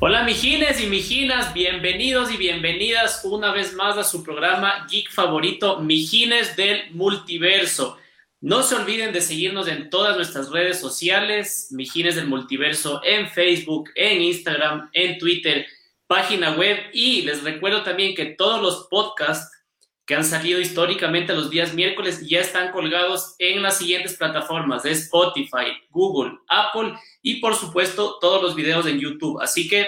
Hola mijines y mijinas, bienvenidos y bienvenidas una vez más a su programa Geek favorito, Mijines del Multiverso. No se olviden de seguirnos en todas nuestras redes sociales, Mijines del Multiverso, en Facebook, en Instagram, en Twitter, página web y les recuerdo también que todos los podcasts que han salido históricamente los días miércoles ya están colgados en las siguientes plataformas de Spotify, Google, Apple y por supuesto todos los videos en YouTube. Así que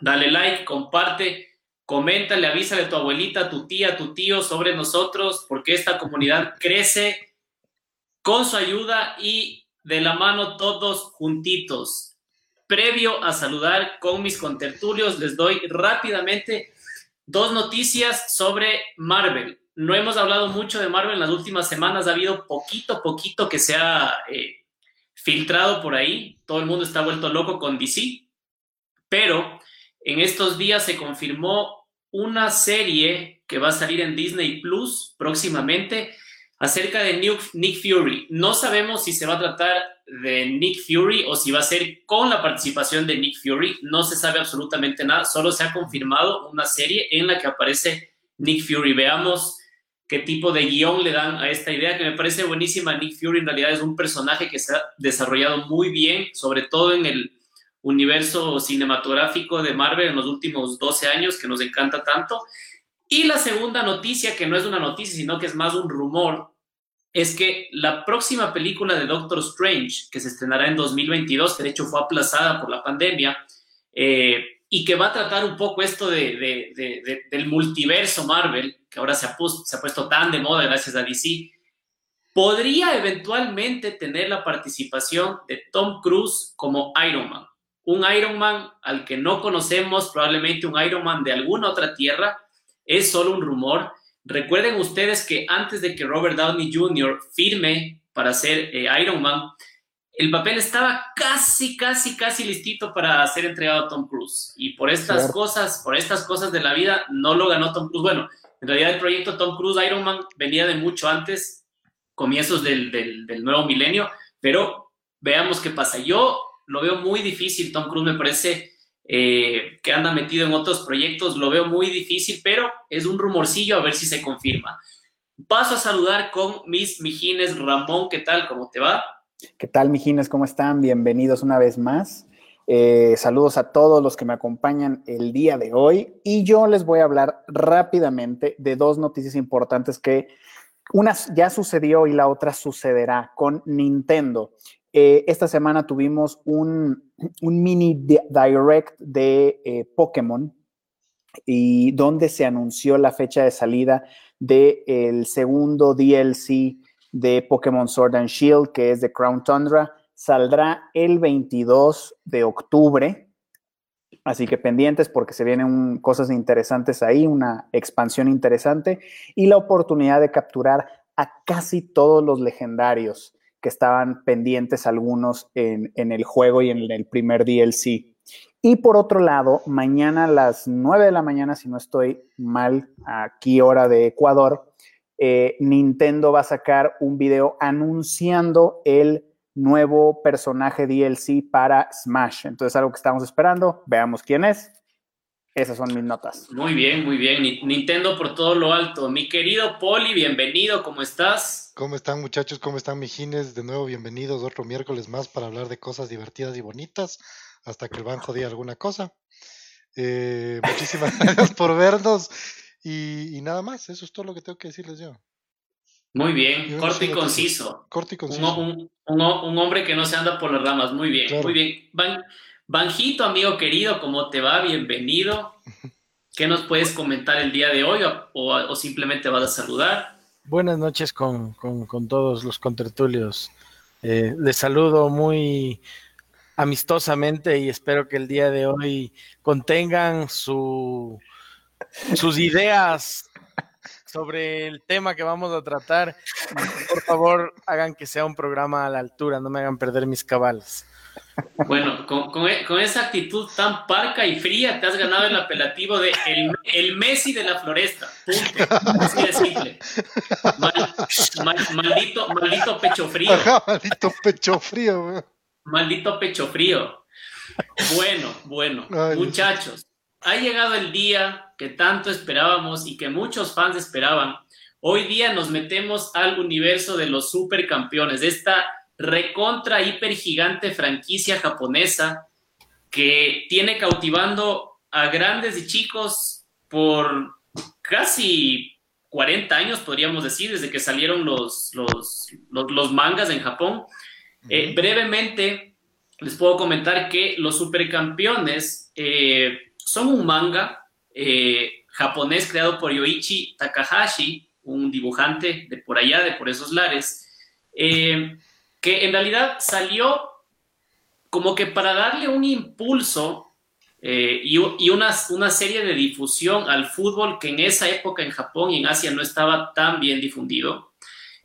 dale like, comparte, coméntale, avísale a tu abuelita, tu tía, tu tío sobre nosotros, porque esta comunidad crece con su ayuda y de la mano todos juntitos. Previo a saludar con mis contertulios, les doy rápidamente Dos noticias sobre Marvel. No hemos hablado mucho de Marvel en las últimas semanas, ha habido poquito, poquito que se ha eh, filtrado por ahí. Todo el mundo está vuelto loco con DC. Pero en estos días se confirmó una serie que va a salir en Disney Plus próximamente acerca de Nick Fury. No sabemos si se va a tratar de Nick Fury o si va a ser con la participación de Nick Fury. No se sabe absolutamente nada, solo se ha confirmado una serie en la que aparece Nick Fury. Veamos qué tipo de guion le dan a esta idea que me parece buenísima. Nick Fury en realidad es un personaje que se ha desarrollado muy bien, sobre todo en el universo cinematográfico de Marvel en los últimos 12 años, que nos encanta tanto. Y la segunda noticia, que no es una noticia, sino que es más un rumor, es que la próxima película de Doctor Strange, que se estrenará en 2022, que de hecho fue aplazada por la pandemia, eh, y que va a tratar un poco esto de, del multiverso Marvel, que ahora se ha, puesto, se ha puesto tan de moda gracias a DC, podría eventualmente tener la participación de Tom Cruise como Iron Man. Un Iron Man al que no conocemos, probablemente un Iron Man de alguna otra tierra, es solo un rumor, Recuerden ustedes que antes de que Robert Downey Jr. firme para ser eh, Iron Man, el papel estaba casi, casi, casi listito para ser entregado a Tom Cruise. Y por estas cosas, por estas cosas de la vida, no lo ganó Tom Cruise. Bueno, en realidad el proyecto Tom Cruise Iron Man venía de mucho antes, comienzos del, del nuevo milenio, pero veamos qué pasa. Yo lo veo muy difícil, Tom Cruise me parece eh, que anda metido en otros proyectos, lo veo muy difícil, pero es un rumorcillo a ver si se confirma. Paso a saludar con mis mijines. Ramón, ¿qué tal? ¿Cómo te va? ¿Qué tal, mijines? ¿Cómo están? Bienvenidos una vez más. Eh, saludos a todos los que me acompañan el día de hoy y yo les voy a hablar rápidamente de dos noticias importantes que una ya sucedió y la otra sucederá con Nintendo. Eh, esta semana tuvimos un, mini direct de eh, Pokémon y donde se anunció la fecha de salida del segundo DLC de Pokémon Sword and Shield, que es de Crown Tundra. Saldrá el 22 de octubre. Así que pendientes porque se vienen cosas interesantes ahí, una expansión interesante y la oportunidad de capturar a casi todos los legendarios que estaban pendientes algunos en, el juego y en el primer DLC. Y por otro lado, mañana a las 9 de la mañana, si no estoy mal, aquí hora de Ecuador, eh, Nintendo va a sacar un video anunciando el nuevo personaje DLC para Smash. Entonces, algo que estamos esperando, veamos quién es. Esas son mis notas. Muy bien, muy bien. Nintendo por todo lo alto. Mi querido Poli, bienvenido, ¿cómo estás? ¿Cómo están muchachos? ¿Cómo están mijines? De nuevo, bienvenidos otro miércoles más para hablar de cosas divertidas y bonitas, hasta que el banco diga alguna cosa. Eh, muchísimas gracias por vernos y, nada más, eso es todo lo que tengo que decirles yo. Muy bien, corto y conciso. Corto y conciso. Un, hombre que no se anda por las ramas, muy bien, muy bien. Van, Banjito, amigo querido, ¿cómo te va? Bienvenido. ¿Qué nos puedes comentar el día de hoy o, simplemente vas a saludar? Buenas noches con, todos los contertulios. Eh, les saludo muy amistosamente y espero que el día de hoy contengan su, sus ideas sobre el tema que vamos a tratar. Por favor, hagan que sea un programa a la altura, no me hagan perder mis cabales. Bueno, e, con, esa actitud tan parca y fría te has ganado el apelativo de el, Messi de la floresta. Punto. Así de simple. maldito, maldito pecho frío. maldito pecho frío. Maldito pecho frío. Bueno, bueno, muchachos, ha llegado el día que tanto esperábamos y que muchos fans esperaban. Hoy día nos metemos al universo de los supercampeones, de esta recontra hiper gigante franquicia japonesa que tiene cautivando a grandes y chicos por casi 40 años, podríamos decir, desde que salieron los, los, mangas en Japón. Eh, brevemente, les puedo comentar que los supercampeones eh, son un manga eh, japonés creado por Yoichi Takahashi, un dibujante de por allá, de por esos lares, que en realidad salió como que para darle un impulso eh, y, una, una, serie de difusión al fútbol que en esa época en Japón y en Asia no estaba tan bien difundido.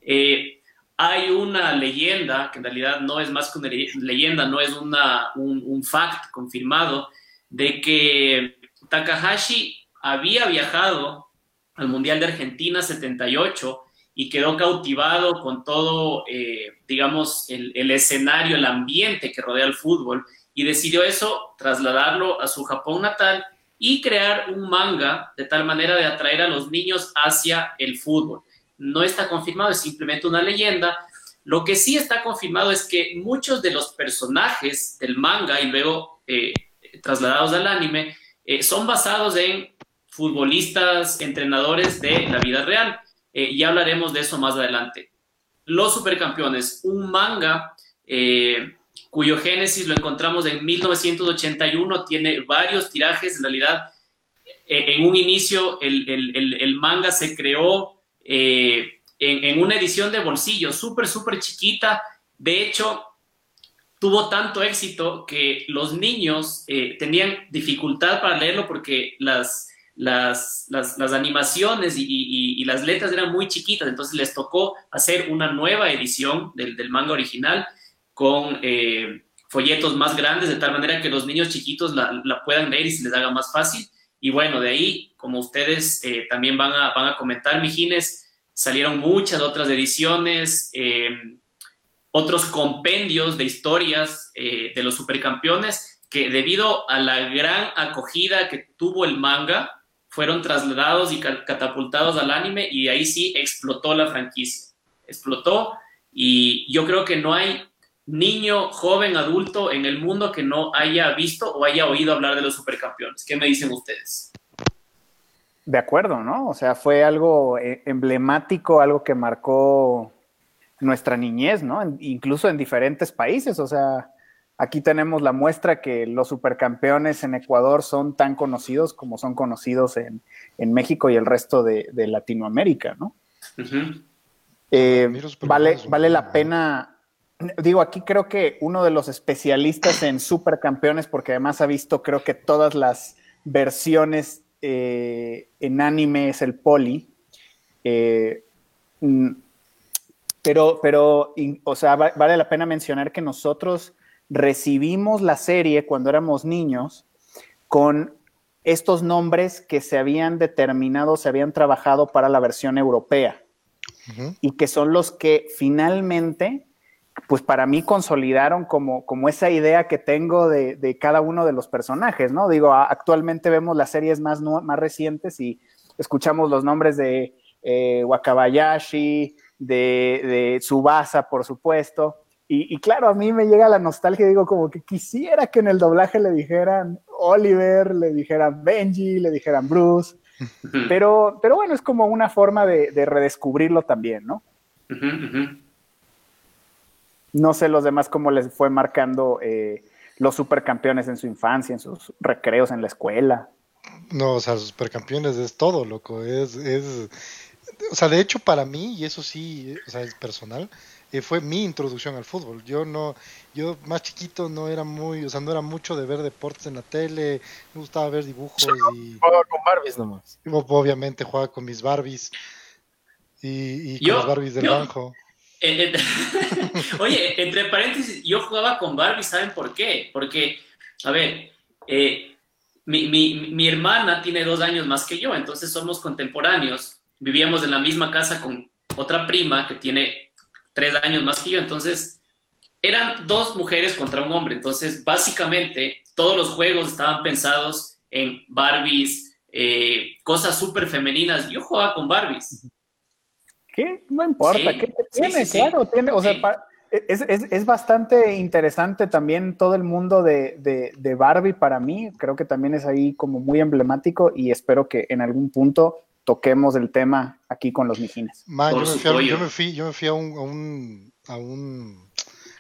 Eh, hay una leyenda, que en realidad no es más que una leyenda, no es una, un, un fact confirmado, de que Takahashi había viajado al Mundial de Argentina 78 y quedó cautivado con todo, eh, digamos, el, escenario, el ambiente que rodea el fútbol y decidió eso, trasladarlo a su Japón natal y crear un manga de tal manera de atraer a los niños hacia el fútbol. No está confirmado, es simplemente una leyenda. Lo que sí está confirmado es que muchos de los personajes del manga y luego eh, trasladados al anime eh, son basados en futbolistas, entrenadores de la vida real. Eh, ya hablaremos de eso más adelante. Los Supercampeones, un manga eh, cuyo génesis lo encontramos en 1981, tiene varios tirajes, en realidad eh, en un inicio el, manga se creó en, una edición de bolsillo súper, súper chiquita, de hecho tuvo tanto éxito que los niños tenían dificultad para leerlo porque las, las, las, animaciones y, las letras eran muy chiquitas, entonces les tocó hacer una nueva edición del, del manga original con eh, folletos más grandes, de tal manera que los niños chiquitos la, la, puedan leer y se les haga más fácil. Y bueno, de ahí, como ustedes eh, también van a, van a comentar, Mijines, salieron muchas otras ediciones, eh, otros compendios de historias de los supercampeones que debido a la gran acogida que tuvo el manga, fueron trasladados y catapultados al anime y ahí sí explotó la franquicia. Explotó y yo creo que no hay niño, joven, adulto en el mundo que no haya visto o haya oído hablar de los supercampeones. ¿Qué me dicen ustedes? De acuerdo, ¿no? O sea, fue algo eh, emblemático, algo que marcó nuestra niñez, ¿no? incluso en diferentes países, o sea, Aquí tenemos la muestra que los supercampeones en Ecuador son tan conocidos como son conocidos en, México y el resto de, Latinoamérica, ¿no? Eh, vale, vale la pena, digo, aquí creo que uno de los especialistas en supercampeones, porque además ha visto creo que todas las versiones eh, en anime es el poli. Eh, mm, pero, pero, o sea, vale la pena mencionar que nosotros recibimos la serie cuando éramos niños con estos nombres que se habían determinado, se habían trabajado para la versión europea. Y que son los que finalmente, pues para mí consolidaron como, como esa idea que tengo de, cada uno de los personajes, ¿no? Digo, actualmente vemos las series más, más recientes y escuchamos los nombres de eh, Wakabayashi, de, de Tsubasa, por supuesto, y, claro, a mí me llega la nostalgia, digo, como que quisiera que en el doblaje le dijeran Oliver, le dijeran Benji, le dijeran Bruce, pero, pero bueno, es como una forma de, redescubrirlo también, ¿no? No sé los demás cómo les fue marcando eh, los supercampeones en su infancia, en sus recreos en la escuela. No, o sea, los supercampeones es todo, loco, es, es, o sea, de hecho para mí, y eso sí, o sea, es personal, eh, fue mi introducción al fútbol. Yo no, yo más chiquito no era muy, o sea, no era mucho de ver deportes en la tele, me gustaba ver dibujos y jugaba con Barbies nomás. Obviamente jugaba con mis Barbies y, con las Barbies del banjo. oye, entre paréntesis, yo jugaba con Barbies, ¿saben por qué? Porque, a ver, eh, mi, mi, mi hermana tiene dos años más que yo, entonces somos contemporáneos. Vivíamos en la misma casa con otra prima que tiene tres años más que yo, entonces eran dos mujeres contra un hombre, entonces básicamente todos los juegos estaban pensados en Barbies, eh, cosas súper femeninas. Yo jugaba con Barbies. ¿Qué? No importa, ¿qué tiene? claro, tiene, o sea, es, es, es, bastante interesante también todo el mundo de, de, de, Barbie para mí. Creo que también es ahí como muy emblemático y espero que en algún punto toquemos el tema aquí con los mijines. yo, me fui, yo, me fui, yo, me fui, a un, a un, a un,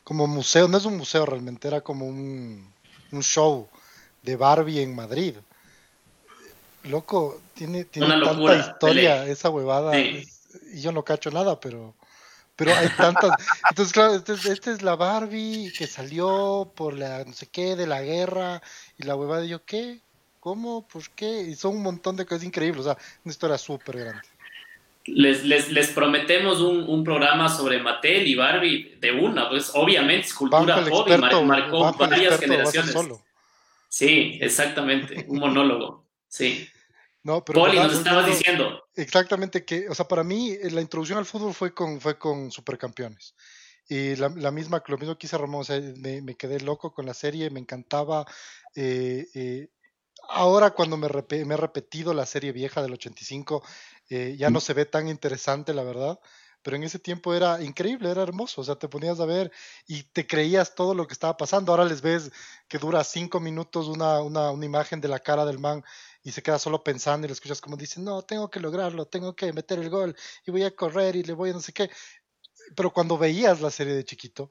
como museo, no es un museo realmente, era como un, un show de Barbie en Madrid. Loco, tiene, tiene tanta historia esa huevada. y yo no cacho nada, pero pero hay tantas. Entonces, claro, esta es, este es, la Barbie que salió por la no sé qué de la guerra y la huevada de yo, ¿qué? ¿Cómo? ¿Por qué? Y son un montón de cosas increíbles, o sea, una historia súper grande. Les, les, les, prometemos un, un, programa sobre Mattel y Barbie de una, pues obviamente es cultura pop marcó varias generaciones. Sí, exactamente, un monólogo, sí. No, pero Poli, nos estabas diciendo. Exactamente, que, o sea, para mí eh, la introducción al fútbol fue con, fue con Supercampeones. Y la, la misma, lo mismo que hice Ramón, o sea, me, me, quedé loco con la serie, me encantaba. Eh, eh, ahora cuando me, me, he repetido la serie vieja del 85, eh, ya no se ve tan interesante, la verdad pero en ese tiempo era increíble, era hermoso, o sea, te ponías a ver y te creías todo lo que estaba pasando, ahora les ves que dura cinco minutos una, una, una imagen de la cara del man y se queda solo pensando y le escuchas como dice, no, tengo que lograrlo, tengo que meter el gol y voy a correr y le voy a no sé qué. Pero cuando veías la serie de chiquito,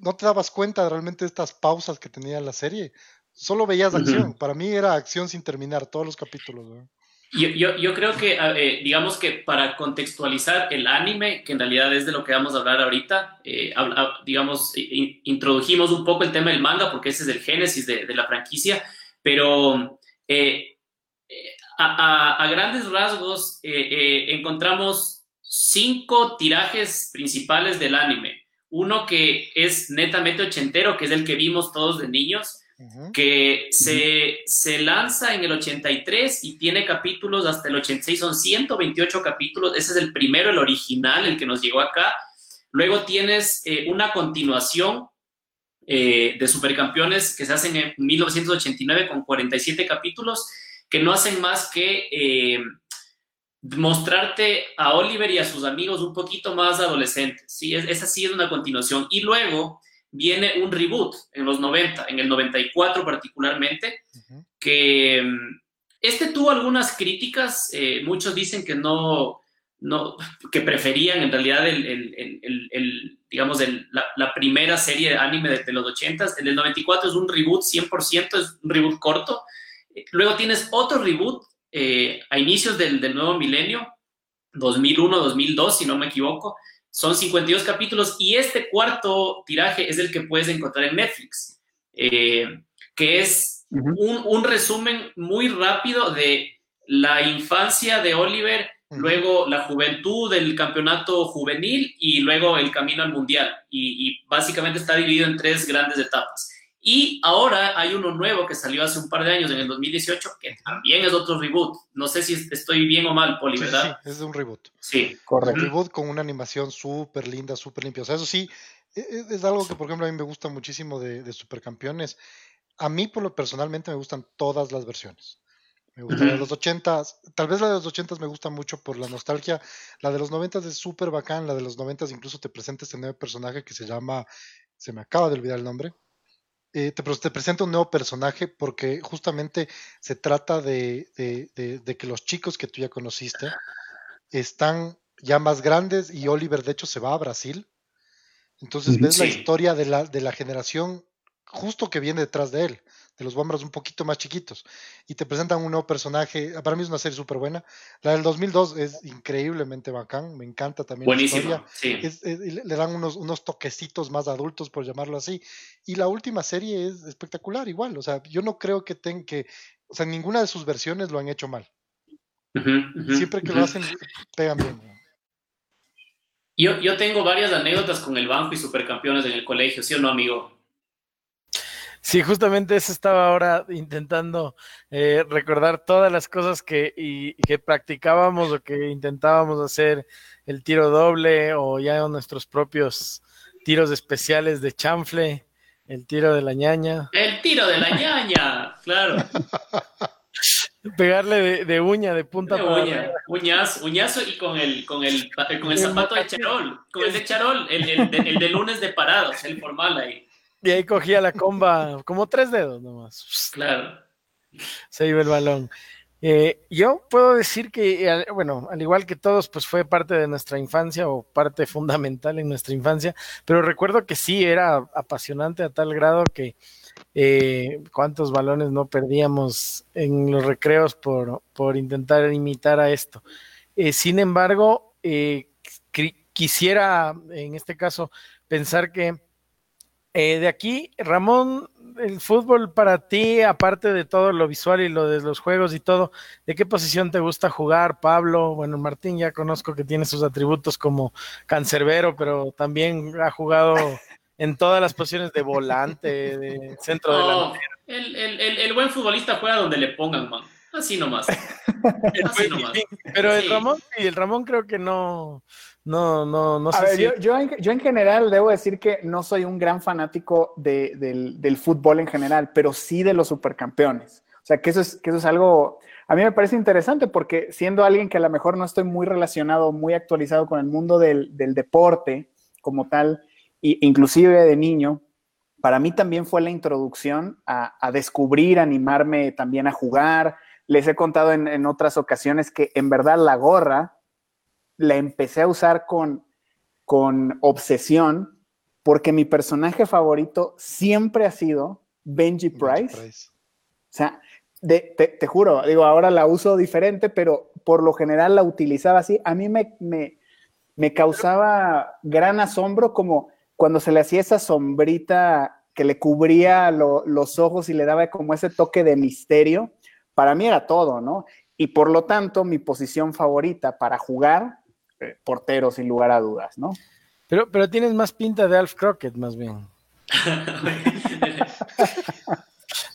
no te dabas cuenta realmente de estas pausas que tenía la serie. Solo veías acción. Para mí era acción sin terminar, todos los capítulos. Yo, yo, yo, creo que, eh, digamos que para contextualizar el anime, que en realidad es de lo que vamos a hablar ahorita, eh, digamos, introdujimos un poco el tema del manga, porque ese es el génesis de, de la franquicia, pero eh, a, grandes rasgos eh, eh, encontramos cinco tirajes principales del anime. Uno que es netamente ochentero, que es el que vimos todos de niños, que se, se, lanza en el 83 y tiene capítulos hasta el 86, son 128 capítulos, ese es el primero, el original, el que nos llegó acá. Luego tienes eh, una continuación de Supercampeones que se hacen en 1989 con 47 capítulos que no hacen más que eh, mostrarte a Oliver y a sus amigos un poquito más adolescentes. ¿sí? esa sí es una continuación. Y luego viene un reboot en los 90, en el 94 particularmente, que mm, este tuvo algunas críticas, eh, muchos dicen que no, no, que preferían en realidad el, el, el, digamos, la, la, primera serie de anime de, de los 80. El del 94 es un reboot 100%, es un reboot corto, Luego tienes otro reboot eh, a inicios del, del, nuevo milenio, 2001, 2002, si no me equivoco. Son 52 capítulos y este cuarto tiraje es el que puedes encontrar en Netflix, eh, que es un, un, resumen muy rápido de la infancia de Oliver, luego la juventud del campeonato juvenil y luego el camino al mundial. Y, y básicamente está dividido en tres grandes etapas. Y ahora hay uno nuevo que salió hace un par de años, en el 2018, que también es otro reboot. No sé si estoy bien o mal, Poli, ¿verdad? Sí, es un reboot. Sí, correcto. Un reboot con una animación súper linda, súper limpia. O sea, eso sí, e, e, es, algo que, por ejemplo, a mí me gusta muchísimo de, de Supercampeones. A mí, por lo personalmente, me gustan todas las versiones. Me gusta la de los 80 tal vez la de los 80 me gusta mucho por la nostalgia. La de los 90 es súper bacán. La de los 90 incluso te presenta este nuevo personaje que se llama, se me acaba de olvidar el nombre, eh, te, te, presenta un nuevo personaje porque justamente se trata de, de, de, que los chicos que tú ya conociste están ya más grandes y Oliver de hecho se va a Brasil. Entonces ves la historia de la, de la generación justo que viene detrás de él de los Bombers un poquito más chiquitos. Y te presentan un nuevo personaje. Para mí es una serie súper buena. La del 2002 es increíblemente bacán. Me encanta también. Buenísimo. Sí. le dan unos, unos toquecitos más adultos, por llamarlo así. Y la última serie es espectacular, igual. O sea, yo no creo que tenga que. O sea, ninguna de sus versiones lo han hecho mal. Siempre que lo hacen, pegan bien. Yo, yo tengo varias anécdotas con el Banco y Supercampeones en el colegio, ¿sí o no, amigo? Sí, justamente eso estaba ahora intentando eh, recordar todas las cosas que, y, que practicábamos o que intentábamos hacer el tiro doble o ya nuestros propios tiros especiales de chanfle, el tiro de la ñaña. El tiro de la ñaña, claro. Pegarle de, uña, de punta de uña, uñazo, uñazo y con el, con el, con el zapato de charol, con el de charol, el, el, el de lunes de parados, el formal ahí. Y ahí cogía la comba como tres dedos nomás. Claro. Se iba el balón. Eh, yo puedo decir que, bueno, al igual que todos, pues fue parte de nuestra infancia o parte fundamental en nuestra infancia, pero recuerdo que sí era apasionante a tal grado que eh, cuántos balones no perdíamos en los recreos por, por intentar imitar a esto. Eh, sin embargo, quisiera en este caso pensar que de aquí, Ramón el fútbol para ti, aparte de todo lo visual y lo de los juegos y todo, ¿de qué posición te gusta jugar, Pablo? Bueno, Martín ya conozco que tiene sus atributos como cancerbero, pero también ha jugado en todas las posiciones de volante, de centro de delantero. El, el, el, buen futbolista juega donde le pongan, man. Así nomás. Así nomás. Pero el Ramón, y el Ramón creo que no, no, no, no sé. si... yo, en, general debo decir que no soy un gran fanático del, fútbol en general, pero sí de los supercampeones. O sea, que eso es, que eso es algo, a mí me parece interesante porque siendo alguien que a lo mejor no estoy muy relacionado, muy actualizado con el mundo del, deporte como tal, e inclusive de niño, para mí también fue la introducción a, descubrir, animarme también a jugar. Les he contado en, en otras ocasiones que en verdad la gorra la empecé a usar con, con obsesión porque mi personaje favorito siempre ha sido Benji Price. O sea, te, juro, digo, ahora la uso diferente, pero por lo general la utilizaba así. A mí me, me, causaba gran asombro como cuando se le hacía esa sombrita que le cubría los ojos y le daba como ese toque de misterio. Para mí era todo, ¿no? Y por lo tanto, mi posición favorita para jugar portero sin lugar a dudas, ¿no? Pero, pero tienes más pinta de Alf Crockett, más bien.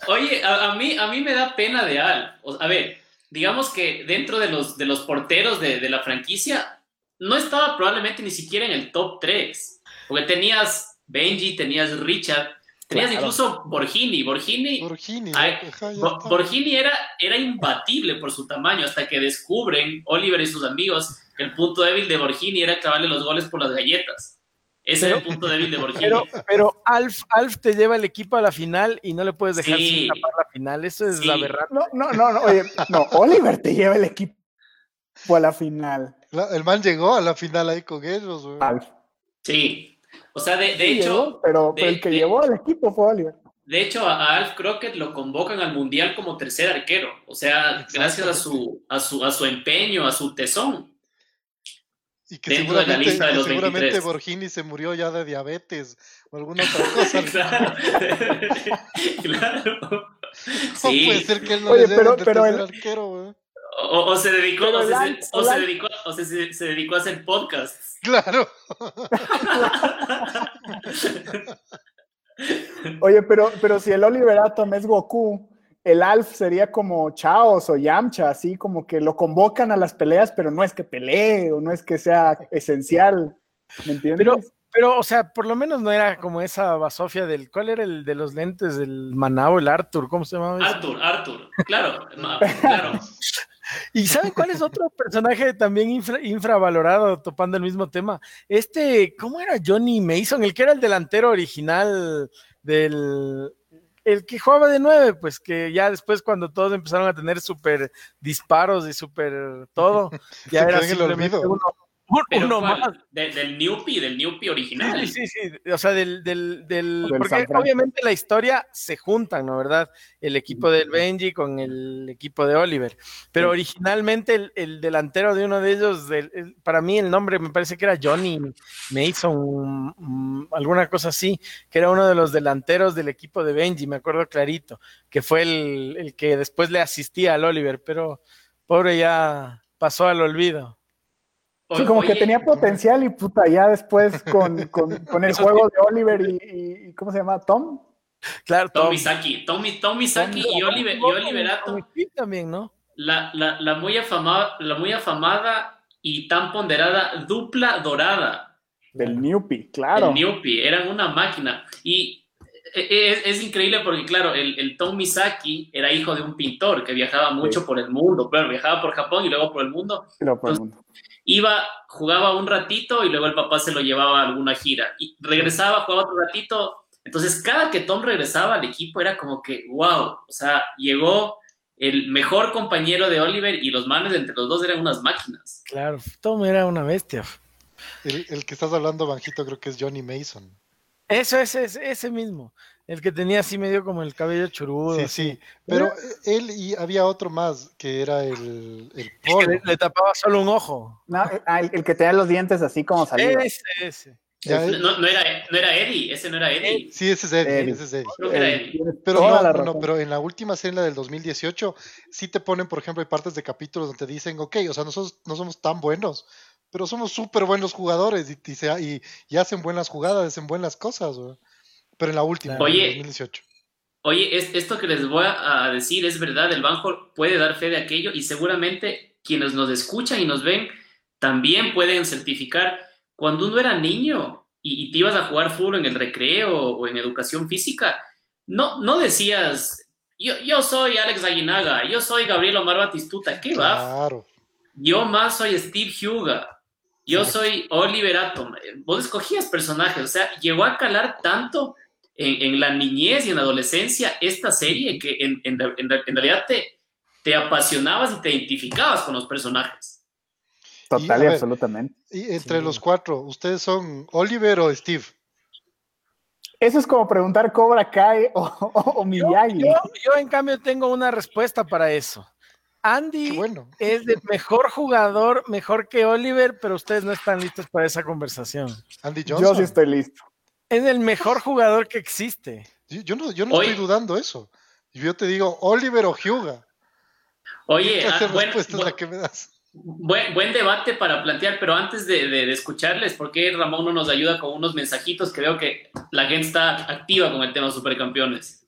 Oye, a, mí, a mí me da pena de Alf. a ver, digamos que dentro de los, de los porteros de, la franquicia, no estaba probablemente ni siquiera en el top 3. Porque tenías Benji, tenías Richard, tenías incluso Borgini. Borgini, Borgini, era, era imbatible por su tamaño hasta que descubren Oliver y sus amigos el punto débil de Borgini era clavarle los goles por las galletas. Ese era el punto débil de Borgini. Pero, Alf, Alf te lleva el equipo a la final y no le puedes dejar sin tapar la final. Eso es la verdad. No, no, no, no, oye, no, Oliver te lleva el equipo a la final. el man llegó a la final ahí con ellos, Alf. Sí. O sea, de, hecho. pero, el que llevó al equipo fue Oliver. De hecho, a Alf Crockett lo convocan al Mundial como tercer arquero. O sea, gracias a su, a su, a su empeño, a su tesón. Y que seguramente, Borgini se murió ya de diabetes o alguna otra cosa. claro. Sí. puede ser que él no Oye, pero, pero el... arquero, O, se dedicó, o, se, o se, dedicó, o se, se, dedicó a hacer podcasts. Claro. Oye, pero, pero si el Oliver Atom es Goku, el Alf sería como Chaos o Yamcha, así como que lo convocan a las peleas, pero no es que pelee o no es que sea esencial. ¿Me entiendes? Pero, pero, o sea, por lo menos no era como esa basofia del. ¿Cuál era el de los lentes del Manao, el Arthur? ¿Cómo se llamaba? Arthur, Arthur, claro, claro. ¿Y saben cuál es otro personaje también infravalorado, topando el mismo tema? Este, ¿cómo era Johnny Mason? El que era el delantero original del, el que jugaba de nueve, pues que ya después cuando todos empezaron a tener súper disparos y súper todo, ya era simplemente uno, uno más. del Newpie, del Newpie original. Sí, sí, sí. O sea, del, del, del, porque obviamente la historia se juntan, ¿no? ¿Verdad? El equipo del Benji con el equipo de Oliver. Pero originalmente el, delantero de uno de ellos, para mí el nombre me parece que era Johnny Mason, mm, alguna cosa así, que era uno de los delanteros del equipo de Benji, me acuerdo clarito, que fue el, el que después le asistía al Oliver, pero pobre ya pasó al olvido. Sí, como que tenía potencial y puta, ya después con, con, con el juego de Oliver y, y, ¿cómo se llama? ¿Tom? Claro, Tom, Misaki. Tom, Tom Misaki y Oliver, y Oliverato. también, ¿no? La, la, la, muy afamada, la muy afamada y tan ponderada dupla dorada. Del Newpie, claro. El Newpie, eran una máquina. Y es, es, increíble porque, claro, el, el, Tom Misaki era hijo de un pintor que viajaba mucho sí. por el mundo, pero viajaba por Japón y luego por el mundo. Pero por el mundo. Iba, jugaba un ratito y luego el papá se lo llevaba a alguna gira. Y regresaba, jugaba otro ratito. Entonces, cada que Tom regresaba al equipo era como que, wow, o sea, llegó el mejor compañero de Oliver y los manes entre los dos eran unas máquinas. Claro, Tom era una bestia. El, el que estás hablando, Banjito, creo que es Johnny Mason. Eso, ese, ese, ese mismo. El que tenía así medio como el cabello churudo. Sí, así. sí. Pero él y había otro más que era el, el. Le, le, tapaba solo un ojo. No, el, el, que tenía los dientes así como salidos. Ese, ese. Ya, no, no, era, no era Eddie, ese no era Eddie. Sí, ese es Eddie, Eddie. ese es Eddie. Creo que era Eddie. Pero no, no, pero en la última serie, la del 2018, sí te ponen, por ejemplo, hay partes de capítulos donde te dicen, ok, o sea, nosotros no somos tan buenos, pero somos súper buenos jugadores y, y, y, y, hacen buenas jugadas, hacen buenas cosas, ¿verdad? Pero en la última, Oye, en 2018. Oye, es, esto que les voy a decir es verdad, el banco puede dar fe de aquello y seguramente quienes nos escuchan y nos ven también pueden certificar. Cuando uno era niño y, y te ibas a jugar fútbol en el recreo o en educación física, no, no decías, yo, yo soy Alex Aguinaga, yo soy Gabriel Omar Batistuta, ¿qué va? Claro. Yo más soy Steve Huga, yo sí. soy Oliver Atom. Vos escogías personajes, o sea, llegó a calar tanto en, en, la niñez y en la adolescencia esta serie que en, en, en realidad te, te, apasionabas y te identificabas con los personajes. Total y, y ver, absolutamente. Y entre sí. los cuatro, ¿ustedes son Oliver o Steve? Eso es como preguntar Cobra Kai o, o, o Miyagi. Yo, yo, yo, en cambio, tengo una respuesta para eso. Andy bueno. es el mejor jugador, mejor que Oliver, pero ustedes no están listos para esa conversación. Andy Johnson. Yo sí estoy listo es el mejor jugador que existe. Yo, yo no, yo no estoy dudando eso. Yo te digo Oliver o Hyuga. Oye, ¿Qué ah, buen, respuesta buen, la que me das? Buen, buen, debate para plantear, pero antes de, de, de, escucharles, ¿por qué Ramón no nos ayuda con unos mensajitos? Que veo que la gente está activa con el tema supercampeones.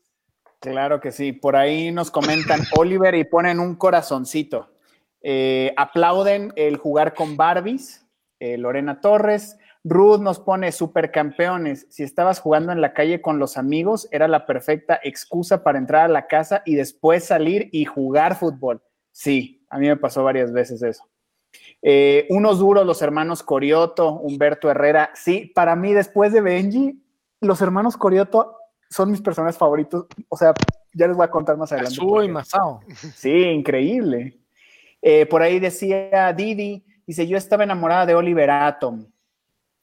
Claro que sí. Por ahí nos comentan Oliver y ponen un corazoncito. Eh, aplauden el jugar con Barbies. Eh, Lorena Torres. Ruth nos pone supercampeones. Si estabas jugando en la calle con los amigos, era la perfecta excusa para entrar a la casa y después salir y jugar fútbol. Sí, a mí me pasó varias veces eso. Eh, unos duros, los hermanos Corioto, Humberto Herrera. Sí, para mí, después de Benji, los hermanos Corioto son mis personajes favoritos. O sea, ya les voy a contar más adelante. Azul y Masao. Sí, increíble. Eh, por ahí decía Didi, dice, yo estaba enamorada de Oliver Atom.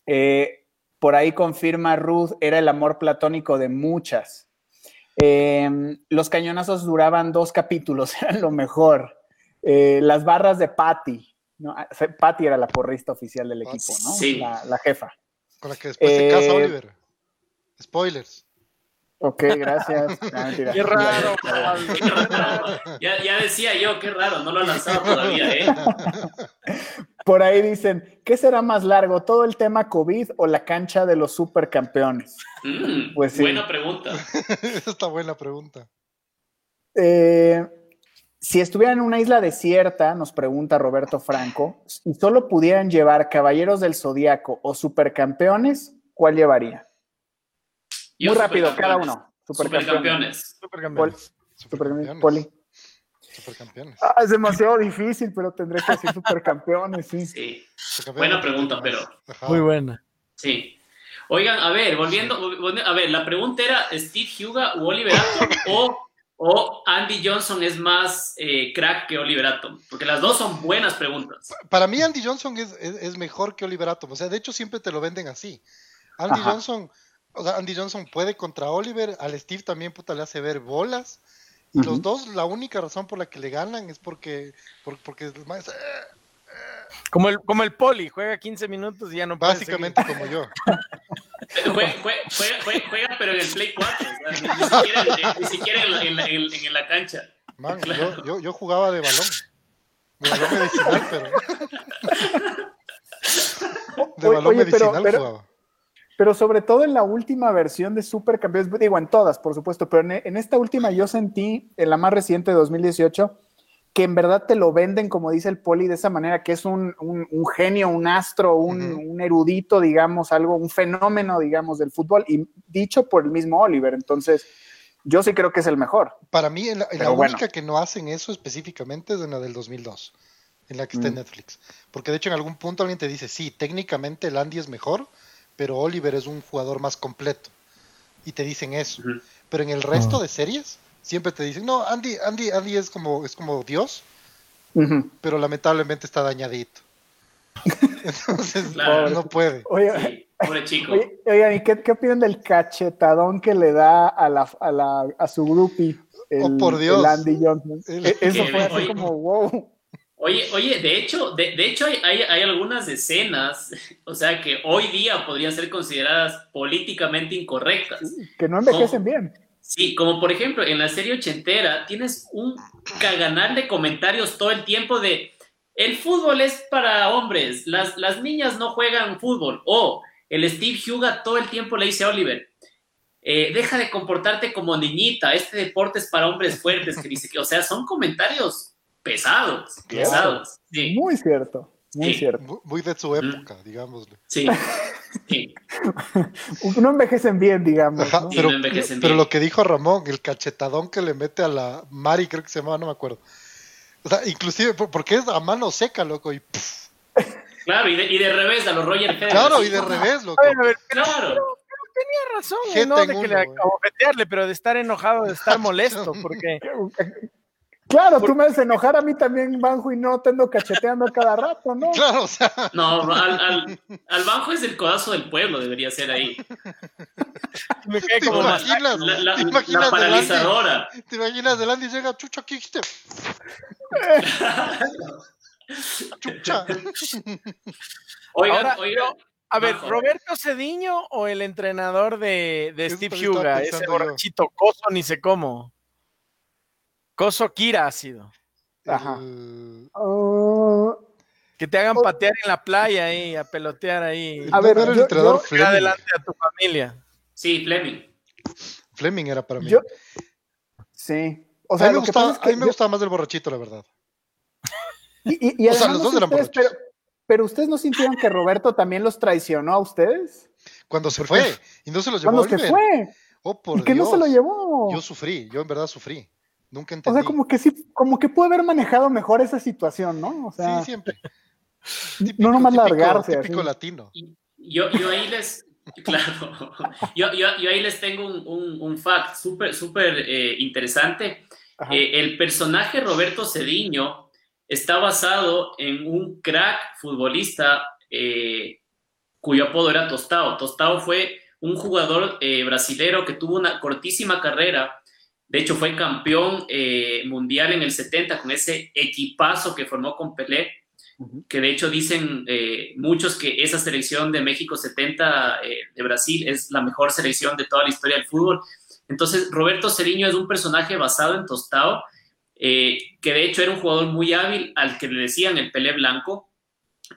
Eh, por ahí confirma Ruth, era el amor platónico de muchas. Eh, los cañonazos duraban dos capítulos, eran lo mejor. Eh, las barras de Patty, ¿no? Patty era la porrista oficial del equipo, ¿no? Sí. La, la jefa. Con la que después se casa Oliver. Spoilers. Ok, gracias. No, qué raro. ya, ya, decía yo, qué raro, no lo han lanzado todavía, ¿eh? Por ahí dicen, ¿qué será más largo, todo el tema COVID o la cancha de los supercampeones? Mm, pues sí. Buena pregunta. Esa está buena pregunta. Eh, si estuvieran en una isla desierta, nos pregunta Roberto Franco, y solo pudieran llevar Caballeros del Zodíaco o Supercampeones, ¿cuál llevaría? Yo Muy rápido, cada uno. Supercampeones. Supercampeones. Supercampeones. Poli. Supercampeones. Ah, es demasiado difícil, pero tendré que decir supercampeones, sí. Sí. Buena pregunta, pero. Ajá. Muy buena. Sí. Oigan, a ver, volviendo, a ver, la pregunta era Steve Huga o Oliver Atom o, o Andy Johnson es más eh, crack que Oliver Atom, porque las dos son buenas preguntas. Para mí Andy Johnson es, es, es mejor que Oliver Atom, o sea, de hecho siempre te lo venden así. Andy Ajá. Johnson, o sea, Andy Johnson puede contra Oliver, al Steve también puta le hace ver bolas. Uh -huh. los dos, la única razón por la que le ganan es porque, por, porque es más, eh, como el, como el poli, juega 15 minutos y ya no puede Básicamente como yo. juega, juega, juega, juega, pero en el Play 4, o sea, ni, ni, siquiera, ni, siquiera, en la, en la, en la cancha. Man, claro. yo, yo, yo, jugaba de balón. De balón medicinal, pero. De balón Oye, medicinal pero, pero... jugaba. Pero sobre todo en la última versión de Supercampeones, digo en todas, por supuesto, pero en, en, esta última yo sentí, en la más reciente de 2018, que en verdad te lo venden, como dice el poli, de esa manera, que es un, genio, un astro, un, erudito, digamos, algo, un fenómeno, digamos, del fútbol, y dicho por el mismo Oliver. Entonces, yo sí creo que es el mejor. Para mí, la, única que no hacen eso específicamente es en la del 2002, en la que está en mm. Netflix. Porque de hecho, en algún punto alguien te dice, sí, técnicamente el Andy es mejor, pero Oliver es un jugador más completo. Y te dicen eso. Pero en el resto ah. de series siempre te dicen, no, Andy, Andy, Andy es como, es como Dios, pero lamentablemente está dañadito. Entonces no puede. Oye, pobre chico. Oye, ¿qué, ¿qué, opinan del cachetadón que le da a, la, a, la, a su groupie? oh, por Dios. Andy Johnson. E, eso fue así como, wow. Oye, oye, de hecho, de, de hecho hay, hay, algunas escenas, o sea, que hoy día podrían ser consideradas políticamente incorrectas. Que no envejecen bien. Sí, como por ejemplo en la serie ochentera tienes un caganal de comentarios todo el tiempo de el fútbol es para hombres, las, las niñas no juegan fútbol. O el Steve Huga todo el tiempo le dice a Oliver, eh, deja de comportarte como niñita, este deporte es para hombres fuertes, que dice que, o sea, son comentarios pesados, pesados. Muy cierto. Muy cierto. Muy de su época, digámosle. Sí. sí. no envejecen bien, digamos. pero, pero lo que dijo Ramón, el cachetadón que le mete a la Mari, creo que se llamaba, no me acuerdo. O sea, inclusive, porque es a mano seca, loco, y Claro, y de, y de, revés, a los Roger Federer. Claro, y de revés, loco. claro. tenía razón, no de que le acabo pero de estar enojado, de estar molesto, porque Claro, tú me haces enojar a mí también, Banjo, y no te ando cacheteando cada rato, ¿no? Claro, o sea. No, al, al, al Banjo es el codazo del pueblo, debería ser ahí. Me cae como ¿Te imaginas, la, la, ¿te imaginas la paralizadora. ¿Te imaginas delante y llega Chucha, aquí? Chucha. Oigan, oigan. A ver, ¿Roberto Cediño o el entrenador de, de Steve Huga? Ese borrachito coso, ni sé cómo. Coso Kira ha sido. Ajá. Oh. que te hagan oh. patear en la playa ahí, a pelotear ahí. A ver, el entrenador Fleming. adelante a tu familia. Sí, Fleming. Fleming era para mí. Sí. O sea, a mí, me, gustaba, a mí me gustaba más el borrachito, la verdad. Y, o sea, los dos eran borrachos. Pero, ustedes no sintieron que Roberto también los traicionó a ustedes? Cuando se fue y no se los llevó. Cuando se fue. Oh, por ¿Y que no se lo llevó? Yo sufrí, yo en verdad sufrí. Nunca entendí. O sea, como que sí, como que puede haber manejado mejor esa situación, ¿no? O sea, sí, siempre. no nomás largarse. Típico latino. Yo, yo ahí les, claro, yo, yo, yo ahí les tengo un, un, un fact súper, súper eh, interesante. Eh, el personaje Roberto Cediño está basado en un crack futbolista eh, cuyo apodo era Tostao. Tostao fue un jugador brasilero que tuvo una cortísima carrera de hecho, fue campeón eh, mundial en el 70 con ese equipazo que formó con Pelé, que de hecho dicen eh, muchos que esa selección de México 70 eh, de Brasil es la mejor selección de toda la historia del fútbol. Entonces, Roberto Ceriño es un personaje basado en Tostao, que de hecho era un jugador muy hábil al que le decían el Pelé Blanco,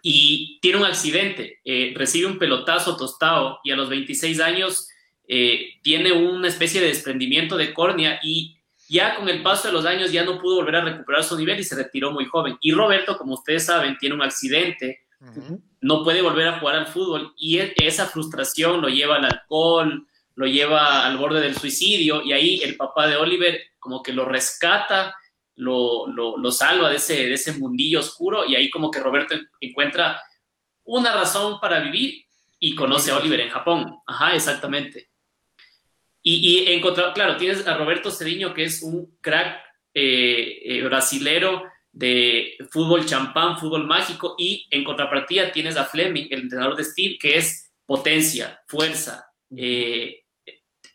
y tiene un accidente, recibe un pelotazo Tostao y a los 26 años eh, tiene una especie de desprendimiento de córnea y ya con el paso de los años ya no pudo volver a recuperar su nivel y se retiró muy joven. Y Roberto, como ustedes saben, tiene un accidente, no puede volver a jugar al fútbol y e, esa frustración lo lleva al alcohol, lo lleva al borde del suicidio y ahí el papá de Oliver como que lo rescata, lo, lo, salva de ese, de ese mundillo oscuro y ahí como que Roberto encuentra una razón para vivir y conoce a Oliver en Japón. Ajá, exactamente. Y, y claro, tienes a Roberto Cediño, que es un crack eh, eh, brasilero de fútbol champán, fútbol mágico, y en contrapartida tienes a Fleming, el entrenador de Steve, que es potencia, fuerza, eh,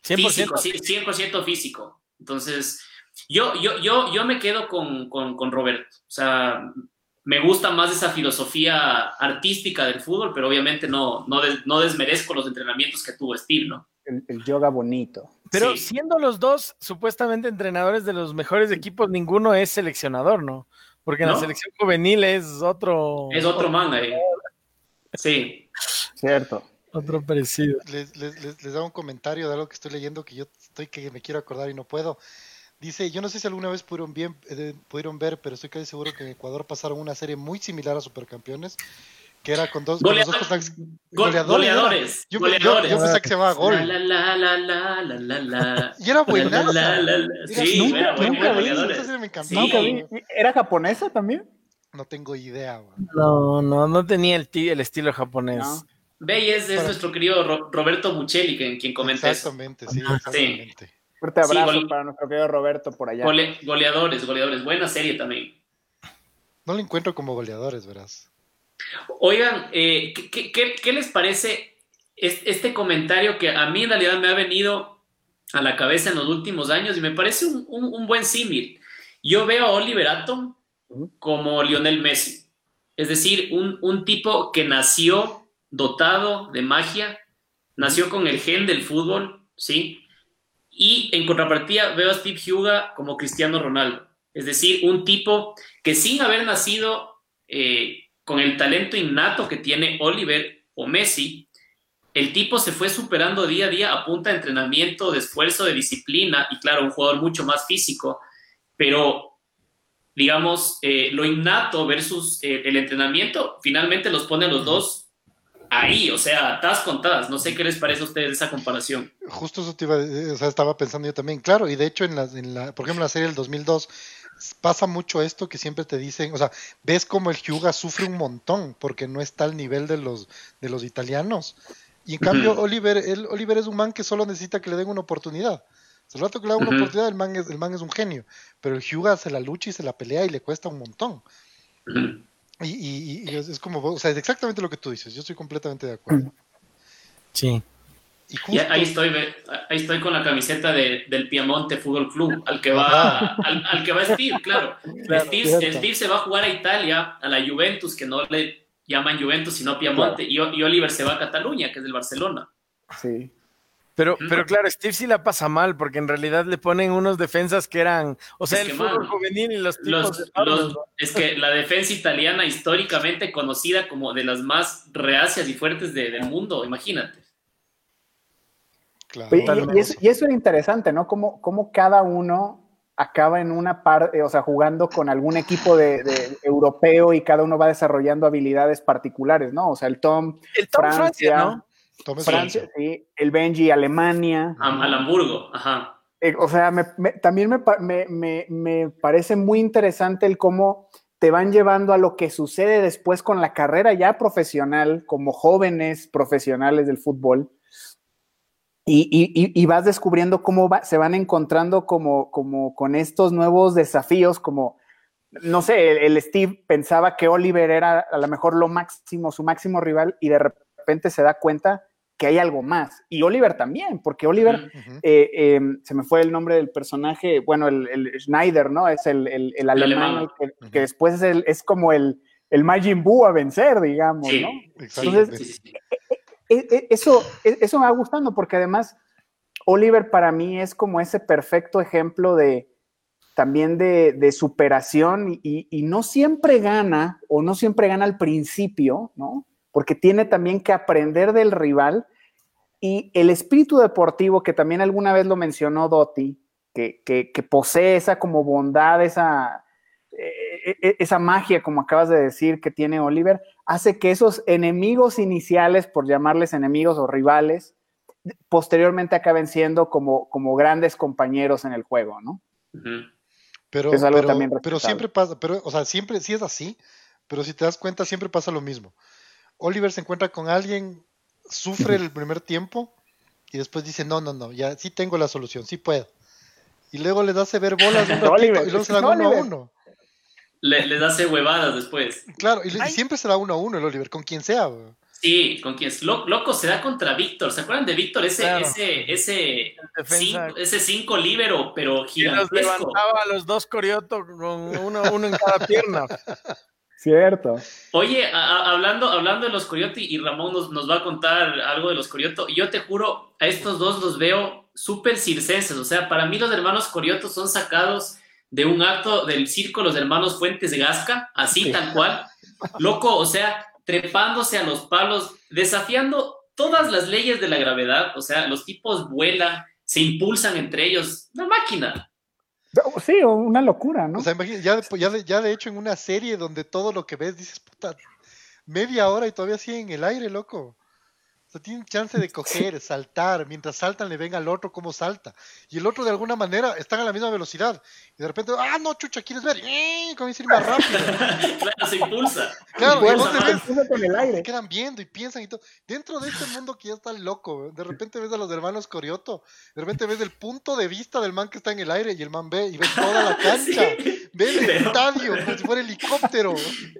100%. físico, 100% físico. Entonces, yo, yo, yo, yo me quedo con, con, con Roberto. O sea, me gusta más esa filosofía artística del fútbol, pero obviamente no, no, no desmerezco los entrenamientos que tuvo Steve, ¿no? El, yoga bonito. Pero siendo los dos supuestamente entrenadores de los mejores equipos, ninguno es seleccionador, ¿no? Porque en la selección juvenil es otro. Es otro manga, eh. Sí. Cierto. Otro parecido. Les, les, les, da un comentario de algo que estoy leyendo que yo estoy que me quiero acordar y no puedo. Dice, yo no sé si alguna vez pudieron, bien, eh, pudieron ver, pero estoy casi seguro que en Ecuador pasaron una serie muy similar a Supercampeones, que era con dos, con los dos personajes- Goleadores. goleadores. Yo, goleadores. yo- yo pensaba que se llamaba Gol. La, la, la, la, la, la, la. Y era buenaza. La, la, la, la. Era Sí, nunca- era nunca era vi, goleadores. Esa serie me encantó. Sí. Nunca vi. ¿Era japonesa también? No tengo idea, güey. No, no, no tenía el, ti- el estilo japonés. No. Ve, y es, es Para- nuestro querido Ro- Roberto Buccelli quien, quien comenta eso. Exactamente, sí, Ajá. exactamente. Fuerte Sí, abrazo gol- para nuestro querido Roberto por allá. Gole- goleadores, goleadores. Buena serie también. No lo encuentro como goleadores, verás. Oigan, eh, ¿qué, qué- qué- qué les parece es- este comentario que a mí en realidad me ha venido a la cabeza en los últimos años y me parece un, un- un buen símil? Yo veo a Oliver Atom como Lionel Messi, es decir, un, un tipo que nació dotado de magia, nació con el gen del fútbol, ¿sí? Y en contrapartida veo a Steve Huga como Cristiano Ronaldo, es decir, un tipo que sin haber nacido eh, con el talento innato que tiene Oliver o Messi, el tipo se fue superando día a día a punta de entrenamiento, de esfuerzo, de disciplina y claro, un jugador mucho más físico, pero digamos, eh, lo innato versus eh, el entrenamiento, finalmente los pone los dos ahí, o sea, tas contadas. No sé qué les parece a ustedes esa comparación. Justo eso te iba, o sea, estaba pensando yo también. Claro, y de hecho, en la, en la, por ejemplo, en la serie del 2002 pasa mucho esto que siempre te dicen, o sea, ves como el Hyuga sufre un montón porque no está al nivel de los, de los italianos. Y en cambio. Oliver, el, Oliver es un man que solo necesita que le den una oportunidad. El rato que le dan una oportunidad, el man, es, el man es un genio. Pero el Hyuga se la lucha y se la pelea y le cuesta un montón. Y, y- y es, es como, o sea, es exactamente lo que tú dices. Yo estoy completamente de acuerdo. Sí. Y ahí estoy, ve- ahí estoy con la camiseta de- del Piemonte Fútbol Club, al que va, al, al que va Steve, claro. Claro, Steve. Steve se va a jugar a Italia, a la Juventus, que no le llaman Juventus, sino Piemonte, y, y Oliver se va a Cataluña, que es del Barcelona. Sí. Pero, pero claro, Steve sí la pasa mal, porque en realidad le ponen unos defensas que eran, o sea, Es el que, fútbol juvenil y los tipos Los, enormes, los- es que la defensa italiana históricamente conocida como de las más reacias y fuertes de- del mundo, imagínate. Claro. Y- eso, y eso era interesante, ¿no? Como, como cada uno acaba en una parte, o sea, jugando con algún equipo de, de europeo y cada uno va desarrollando habilidades particulares, ¿no? O sea, el Tom, El Tom Francia, Francia, ¿no? Francia, sí, el Benji, Alemania. A- Al Hamburgo, ajá. Eh, o sea, me- me- también me- me- me parece muy interesante el cómo te van llevando a lo que sucede después con la carrera ya profesional, como jóvenes profesionales del fútbol. Y, y- y- y vas descubriendo cómo va- se van encontrando como, como con estos nuevos desafíos, como, no sé, el, el Steve pensaba que Oliver era a lo mejor lo máximo, su máximo rival, y de repente se da cuenta que hay algo más. Y Oliver también, porque Oliver eh, eh, se me fue el nombre del personaje, bueno, el, el Schneider, ¿no? Es el, el- el alemán, que, después es, el- es como el, el Majin Buu a vencer, digamos, Sí, ¿no? sí, Exactamente. sí, sí, sí. E- e- Eso, e- eso me va gustando porque además Oliver para mí es como ese perfecto ejemplo de también de, superación y, no siempre gana o no siempre gana al principio, ¿no? Porque tiene también que aprender del rival y el espíritu deportivo que también alguna vez lo mencionó Dotti, que, posee esa como bondad, esa, eh, esa magia, como acabas de decir, que tiene Oliver, hace que esos enemigos iniciales, por llamarles enemigos o rivales, posteriormente acaben siendo como, como grandes compañeros en el juego, ¿no? Pero, Es algo pero, también pero siempre pasa, pero, o sea, siempre sí es así, pero si te das cuenta, siempre pasa lo mismo. Oliver se encuentra con alguien, sufre el primer tiempo y después dice, no, no, no, ya sí tengo la solución, sí puedo. Y luego les hace ver bolas un ratito Oliver, y luego se dan uno a uno. Le- les hace huevadas después. Claro, y, y siempre será uno a uno el Oliver, con quien sea. Sí, con quien es lo- loco se da contra Víctor. ¿Se acuerdan de Víctor? Ese, Claro. ese, ese, cinco, ese cinco libero, pero los gigantesco. levantaba a los dos Corioto con uno, uno en cada pierna. Cierto. Oye, a- a- hablando, hablando de los Coyote, y Ramón nos, nos va a contar algo de los Corioto, yo te juro, a estos dos los veo súper circenses. O sea, para mí los hermanos Corioto son sacados de un acto del circo Los Hermanos Fuentes de Gasca, así Sí. tal cual. Loco, o sea, trepándose a los palos, desafiando todas las leyes de la gravedad. O sea, los tipos vuelan, se impulsan entre ellos. Una máquina. Sí, una locura, ¿no? O sea, imagínate, ya, de- ya, de, ya de hecho en una serie donde todo lo que ves dices, puta, media hora y todavía sigue en el aire, loco. Sea, tienen chance de coger, saltar, mientras saltan le ven al otro cómo salta. Y el otro de alguna manera están a la misma velocidad. Y de repente, ah, no, chucha, ¿quieres ver? ¡Eh! Comienza a ir más rápido. claro, se impulsa. Claro, y vos ves, con el se quedan viendo y piensan y todo. Dentro de este mundo que ya está loco, de repente ves a los hermanos Corioto, de repente ves el punto de vista del man que está en el aire y el man ve y ves toda la cancha, Sí. ve el Pero- estadio como si fuera helicóptero.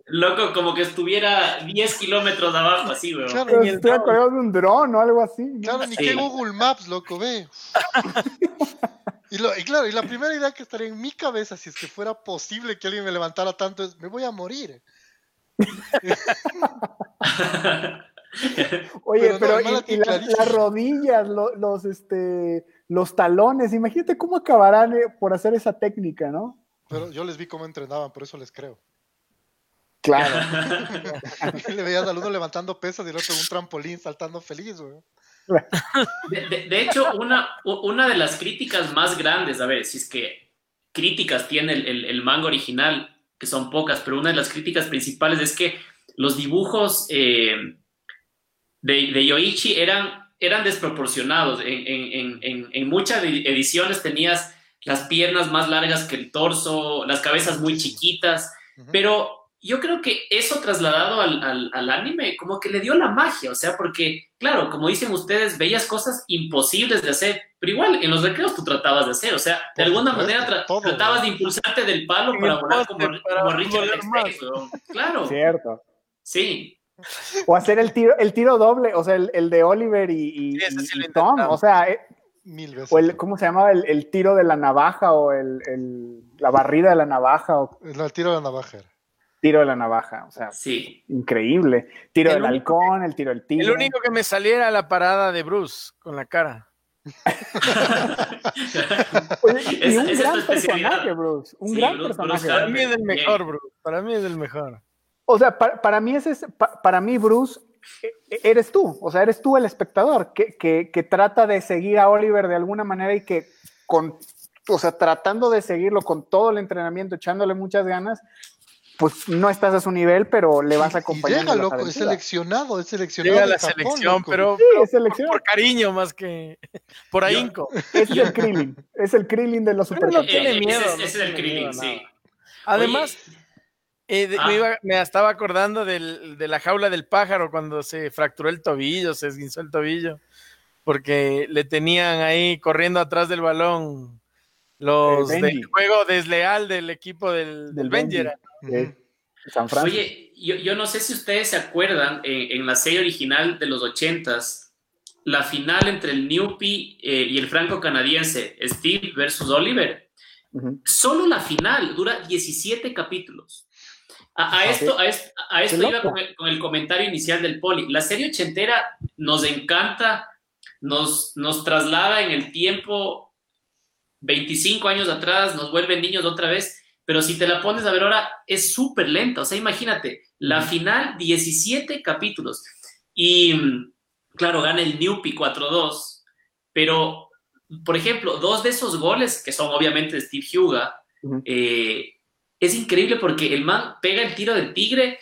Loco, como que estuviera 10 kilómetros abajo, así, weón. Claro, Y el Un dron o algo así. ¿no? claro, ni Sí. que Google Maps, loco, ve. Y, lo- y claro, y la primera idea que estaría en mi cabeza, si es que fuera posible que alguien me levantara tanto, es, me voy a morir. Oye, Pero y, las, rodillas, lo- los, este, los talones, imagínate cómo acabarán eh, por hacer esa técnica, ¿no? Pero yo les vi cómo entrenaban, por eso les creo. Claro. Le veías al uno levantando pesas y el otro en un trampolín saltando feliz, güey. De, de- de hecho, una, una de las críticas más grandes, a ver, si es que críticas tiene el, el, el manga original, que son pocas, pero una de las críticas principales es que los dibujos eh, de, de Yoichi eran, eran desproporcionados. En, en- en- en- muchas edi- ediciones tenías las piernas más largas que el torso, las cabezas muy chiquitas, pero yo creo que eso trasladado al, al- al anime como que le dio la magia, o sea, porque, claro, como dicen ustedes, veías cosas imposibles de hacer, pero igual en los recreos tú tratabas de hacer, o sea, de Por alguna supuesto, manera tra- todo, tratabas de impulsarte del palo para volar como, para como Richard weón. Claro, Cierto. sí. O hacer el tiro, el tiro doble, o sea, el, el de Oliver y, y- Sí, sí Tom, o sea, eh, Mil veces. o el, ¿cómo se llamaba? El, el tiro de la navaja o el, el- la barrida de la navaja o el tiro de la navaja. era. Tiro de la navaja, o sea, Sí, increíble. Tiro El del único halcón, el tiro del tigre. El único que me saliera era la parada de Bruce con la cara. Oye, y Esa- un es gran personaje, Bruce. Un Sí, gran Bruce- personaje. Bruce Para mí es el Bien. mejor, Bruce. Para mí es el mejor. O sea, para, para mí ese es, pa- para mí, Bruce, e- eres tú. O sea, eres tú el espectador que, que, que trata de seguir a Oliver de alguna manera y que con, o sea, tratando de seguirlo con todo el entrenamiento, echándole muchas ganas, pues no estás a su nivel, pero le vas Y acompañando. llega, loco, es seleccionado, es seleccionado. Llega a de la Japón, selección, loco. pero, Sí, pero es selección. por cariño más que por ahínco. Es el Krillin. Es el Krillin de los Pero no tiene Eh, miedo, ese, es- no ese es el Krillin, miedo, sí. Además, eh, de- Ah. me, iba- me estaba acordando del- de la jaula del pájaro cuando se fracturó el tobillo, se esguinzó el tobillo, porque le tenían ahí corriendo atrás del balón los Eh, del juego desleal del equipo del, del Benji. Benji. San Francisco. Oye, yo, yo no sé si ustedes se acuerdan, eh, en la serie original de los ochentas, la final entre el Newpie eh, y el franco-canadiense, Steve versus Oliver. Solo la final dura 17 capítulos. A, a Ah, esto, a esto, a esto Qué iba con el, con el comentario inicial del Poli. La serie ochentera nos encanta, nos, nos traslada en el tiempo 25 años atrás, nos vuelven niños otra vez, pero si te la pones a ver ahora, es súper lenta. O sea, imagínate, la final, 17 capítulos. Y claro, gana el Newpie 4-2, pero, por ejemplo, dos de esos goles, que son obviamente de Steve Huga, eh, es increíble porque el man pega el tiro del tigre.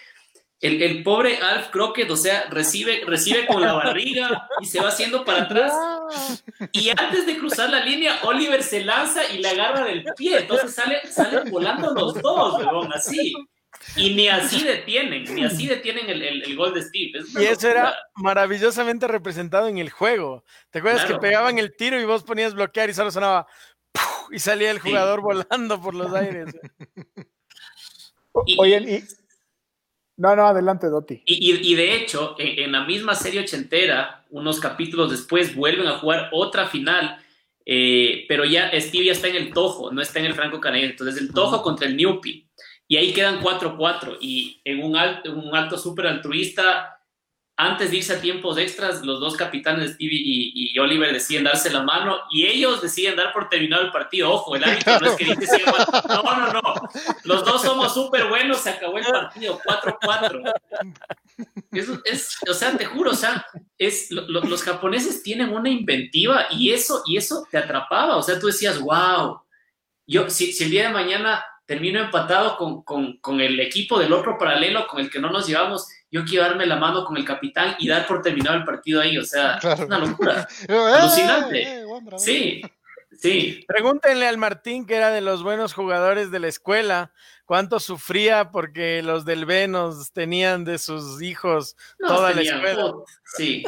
El, el pobre Alf Crockett, o sea, recibe, recibe con la barriga y se va haciendo para atrás. Y antes de cruzar la línea, Oliver se lanza y le agarra del pie. Entonces sale, salen volando los dos, huevón, así. Y ni así detienen, ni así detienen el, el- el gol de Steve. Es Y eso era maravillosamente representado en el juego. ¿Te acuerdas Claro. que pegaban el tiro y vos ponías bloquear y solo sonaba ¡puf! y salía el jugador volando por los aires? O- Y- Oye, y... No, no, adelante, Doti. Y, y- y de hecho, en, en la misma serie ochentera, unos capítulos después, vuelven a jugar otra final, eh, pero ya Steve ya está en el Tojo, no está en el Franco Canadiense. Entonces, el Tojo contra el Newpie. Y ahí quedan 4-4. Y en un, al- en un acto súper altruista, antes de irse a tiempos extras, los dos capitanes, Steve y, Oliver, deciden darse la mano y ellos deciden dar por terminado el partido. Ojo, el no es que dice, no, no, no. Los dos somos súper buenos, se acabó el partido, 4-4. Eso es, o sea, te juro, o sea, los japoneses tienen una inventiva y eso, y eso te atrapaba. O sea, tú decías, wow. yo, si, si el día de mañana termino empatado con, con, con, el equipo del otro paralelo con el que no nos llevamos, yo quiero darme la mano con el capitán y dar por terminado el partido ahí, o sea, claro. es una locura. eh, Alucinante. Eh, eh, sí, sí. Pregúntenle al Martín, que era de los buenos jugadores de la escuela, cuánto sufría porque los del B nos tenían de sus hijos no, toda la escuela. Sí.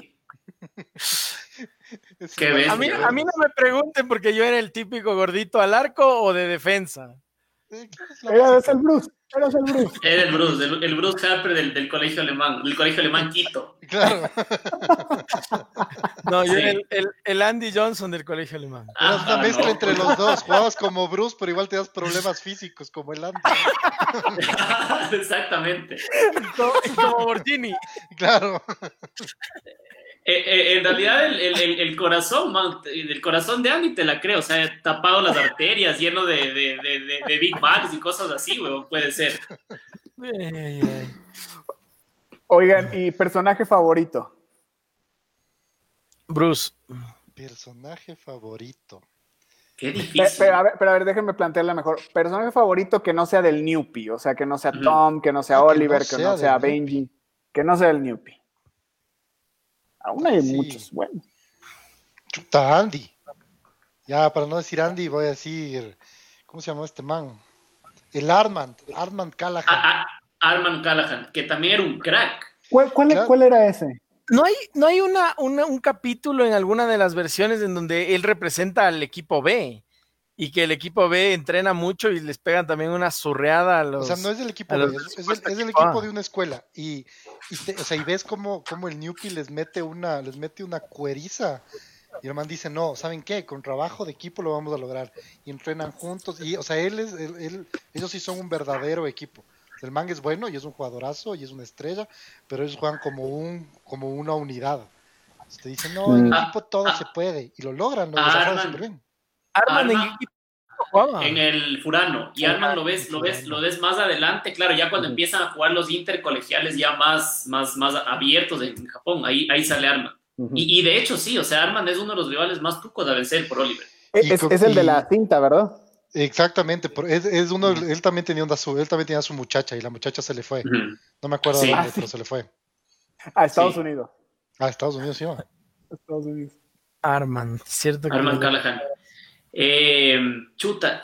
a, mí, a mí no me pregunten porque yo era el típico gordito al arco o de defensa. Era el Bruce. Era el Bruce. Era el Bruce, el, el Bruce Harper del, del, colegio alemán, del colegio alemán Quito. Claro. no, yo sí. el, el, el, Andy Johnson del colegio alemán. Era una mezcla no. entre los dos. Jugabas como Bruce, pero igual te das problemas físicos como el Andy. Exactamente. Como, como Bortini. Claro. Eh, eh, en realidad el, el, el, corazón, man, el corazón de Andy te la creo, o sea, tapado las arterias, lleno de, de, de, de Big Macs y cosas así, weón, puede ser. Oigan, ¿y personaje favorito? Bruce. Personaje favorito. Qué difícil. Pero, pero, a ver, pero a ver, déjenme plantearla mejor. Personaje favorito que no sea del Newpie, o sea, que no sea Tom, que no sea ah, Oliver, que no sea, que no sea Benji, que no sea el Newpie. Aún hay sí. muchos buenos. Chuta, Andy. Ya, para no decir Andy, voy a decir. ¿Cómo se llama este man? El Armand, Armand Callahan. Ah, ah, Armand Callahan, que también era un crack. ¿Cuál, cuál, claro. ¿cuál era ese? No hay, no hay una, una, un capítulo en alguna de las versiones en donde él representa al equipo B y que el equipo B entrena mucho y les pegan también una surreada a los. O sea, no es del equipo B, es, es, el, es el equipo de una escuela. Y, y, te, o sea, y ves cómo, cómo el Newpie les mete una, les mete una cueriza. Y el man dice, no, ¿saben qué? Con trabajo de equipo lo vamos a lograr. Y entrenan juntos. Y, o sea, él es, él, él, ellos sí son un verdadero equipo. El man es bueno y es un jugadorazo y es una estrella, pero ellos juegan como un, como una unidad. Te dicen, no, en equipo todo se puede. Y lo logran, lo ah, súper bien. Arman, en, equipo, en el Furano. Y Arman lo ves, lo ves, lo ves más adelante, claro, ya cuando empiezan a jugar los intercolegiales ya más, más, más abiertos en Japón, ahí, ahí sale Arman. Uh -huh. y, y, de hecho sí, o sea, Arman es uno de los rivales más tucos a vencer por Oliver. Es, es el de la cinta, ¿verdad? Exactamente, es, es uno, uh -huh. él también tenía una su, él también tenía su muchacha y la muchacha se le fue. Uh -huh. No me acuerdo sí. dónde, ah, pero sí. se le fue. A Estados sí. Unidos. A Estados Unidos, sí. Estados Unidos. Arman, cierto. Que Arman Callahan. Eh, chuta,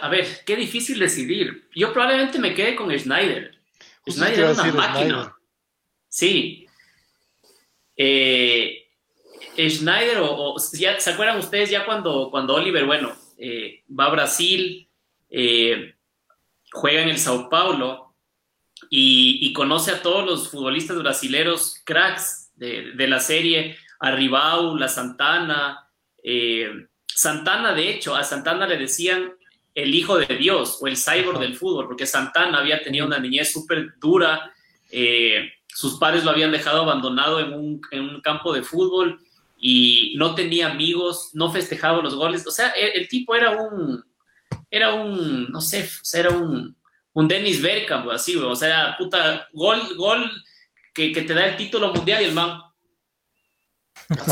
a ver, qué difícil decidir. Yo probablemente me quede con Schneider. Justo Schneider es una máquina. Schneider. Sí. Eh, Schneider, o, o ya, ¿se acuerdan ustedes ya cuando, cuando Oliver, bueno, eh, va a Brasil, juega en el Sao Paulo y, y, conoce a todos los futbolistas brasileros cracks de, de la serie, a Ribau, la Santana, eh, Santana, de hecho, a Santana le decían el hijo de Dios o el cyborg del fútbol, porque Santana había tenido una niñez súper dura, eh, sus padres lo habían dejado abandonado en un, en un, campo de fútbol y no tenía amigos, no festejaba los goles, o sea, el, el tipo era un, era un, no sé, era un, un Dennis Bergkamp, así, o sea, puta, gol, gol que, que te da el título mundial y el man.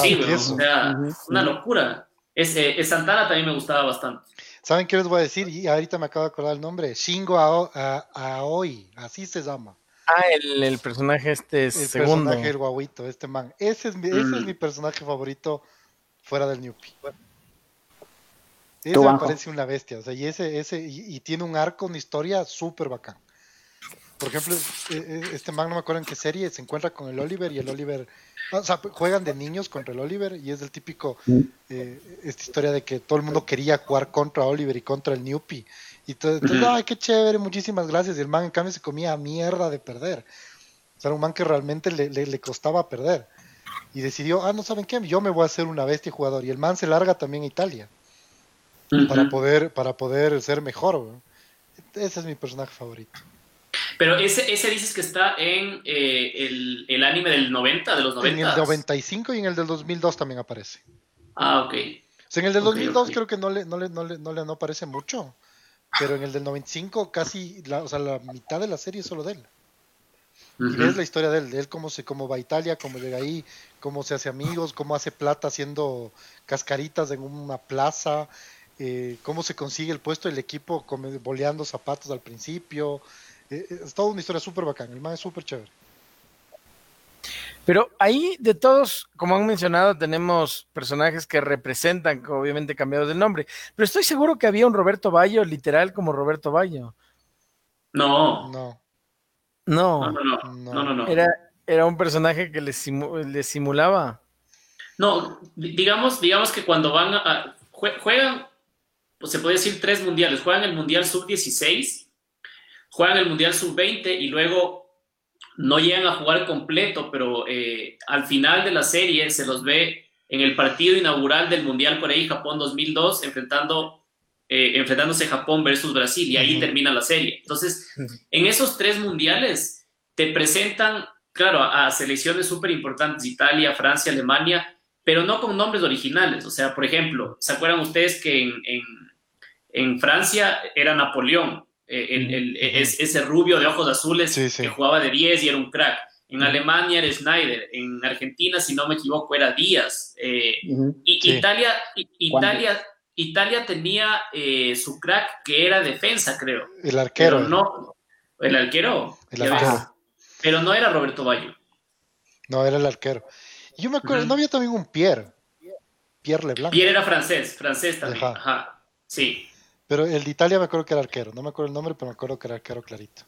Sí, o sea, una locura. Es, eh, Santana también me gustaba bastante. ¿Saben qué les voy a decir? Y ahorita me acabo de acordar el nombre. Shingo Aoi, así se llama. Ah, el, el personaje este el segundo. personaje el guaguito, este man. Ese es mi, mm. ese es mi personaje favorito fuera del Newpie. Ese me parece una bestia, o sea, y ese, ese, y, y tiene un arco, una historia súper bacán. Por ejemplo, e, e, este man no me acuerdo en qué serie se encuentra con el Oliver y el Oliver, o sea, juegan de niños contra el Oliver y es del típico, eh, esta historia de que todo el mundo quería jugar contra Oliver y contra el Newpie. Y entonces, entonces ay, qué chévere, muchísimas gracias. Y el man en cambio se comía mierda de perder. O sea, era un man que realmente le, le, le costaba perder. Y decidió, ah, no saben qué, yo me voy a hacer una bestia jugador. Y el man se larga también a Italia. Uh -huh. para, poder, para poder ser mejor. Ese es mi personaje favorito. Pero ese, ese dices que está en eh, el, el, anime del 90, de los 90. En el 95 y en el del 2002 también aparece. Ah, ok. O sea, en el del 2002 okay, creo que no le, no, le, no, le, no le no aparece mucho. Pero en el del 95 casi, la, o sea, la mitad de la serie es solo de él. Uh -huh. Y ves la historia de él, de él cómo, se, cómo va a Italia, cómo llega ahí, cómo se hace amigos, cómo hace plata haciendo cascaritas en una plaza, eh, cómo se consigue el puesto del equipo boleando zapatos al principio. Eh, eh, es toda una historia súper bacana. El man es súper chévere. Pero ahí de todos, como han mencionado, tenemos personajes que representan, obviamente cambiados de nombre. Pero estoy seguro que había un Roberto Bayo, literal como Roberto Bayo. No, No, No, no, no, no, no, no, no. era, era un personaje que le, simu- le simulaba. No, di- digamos, digamos que cuando van a, a- jue- juegan, pues se puede decir tres mundiales, juegan el Mundial Sub-16, juegan el Mundial Sub-20 y luego no llegan a jugar completo, pero eh, al final de la serie se los ve en el partido inaugural del Mundial Corea y Japón 2002, enfrentando, eh, enfrentándose Japón versus Brasil, y ahí termina la serie. Entonces, en esos tres mundiales te presentan, claro, a, a selecciones súper importantes, Italia, Francia, Alemania, pero no con nombres originales. O sea, por ejemplo, ¿se acuerdan ustedes que en, en- en Francia era Napoleón, el- el- es- ese rubio de ojos azules Sí, sí. que jugaba de 10 y era un crack? En. Alemania era Schneider, en Argentina, si no me equivoco, era Díaz. eh, y Sí. Italia. Italia, Italia tenía eh, su crack que era defensa, creo. el arquero. Pero no, el arquero. El. Pero no era Roberto Bayo. No, era el arquero. Y yo me acuerdo. ¿no había también un Pierre? Pierre Leblanc. Pierre era francés, francés también. Ajá. Ajá. Sí, Pero el de Italia me acuerdo que era arquero. No me acuerdo el nombre, pero me acuerdo que era arquero clarito.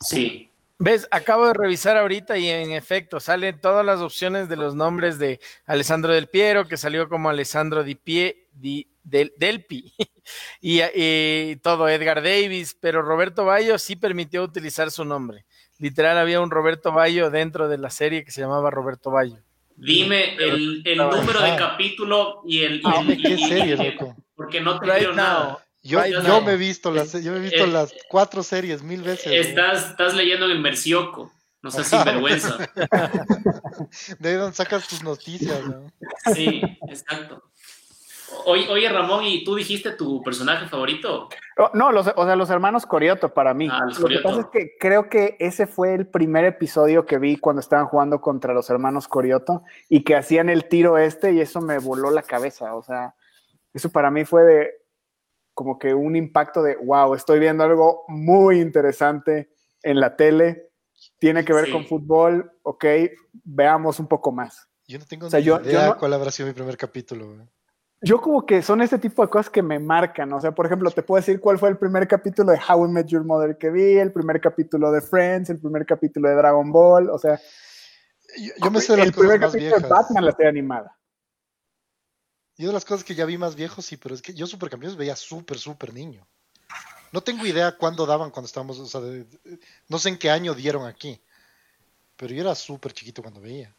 sí. ¿Ves? Acabo de revisar ahorita y en efecto salen todas las opciones de los nombres de Alessandro Del Piero, que salió como Alessandro Di Pie, Di- del, Delpi, y, y todo, Edgar Davis, pero Roberto Bayo sí permitió utilizar su nombre. Literal, había un Roberto Bayo dentro de la serie que se llamaba Roberto Bayo. Dime el, el número de capítulo y el. y Ah, el- ¿de y- qué y- serie, y- loco? Porque no te Right creo now. nada. Yo, yo me he visto las, yo me he visto Eh, las cuatro series mil veces. Estás, estás leyendo en el Mercioco. No seas sinvergüenza. De ahí donde sacas tus noticias, ¿no? Sí, exacto. Oye, oye, Ramón, ¿y tú dijiste tu personaje favorito? Oh, No, los, o sea, los hermanos Corioto para mí. Ah, los Lo que pasa es que creo que ese fue el primer episodio que vi cuando estaban jugando contra los hermanos Corioto y que hacían el tiro este y eso me voló la cabeza. O sea, eso para mí fue de como que un impacto de, wow, estoy viendo algo muy interesante en la tele, tiene que ver Sí. con fútbol, ok, veamos un poco más. Yo no tengo O sea, ni yo- idea yo no- cuál habrá sido mi primer capítulo. güey. Yo como que son ese tipo de cosas que me marcan, o sea, por ejemplo, te puedo decir cuál fue el primer capítulo de How I Met Your Mother que vi, el primer capítulo de Friends, el primer capítulo de Dragon Ball, o sea, Yo, yo me sé el primer capítulo de. Batman, la serie animada. Yo de las cosas que ya vi más viejos, sí, pero es que yo Supercampeones veía súper, súper niño. No tengo idea cuándo daban cuando estábamos, o sea, de- de- no sé en qué año dieron aquí. Pero yo era súper chiquito cuando veía.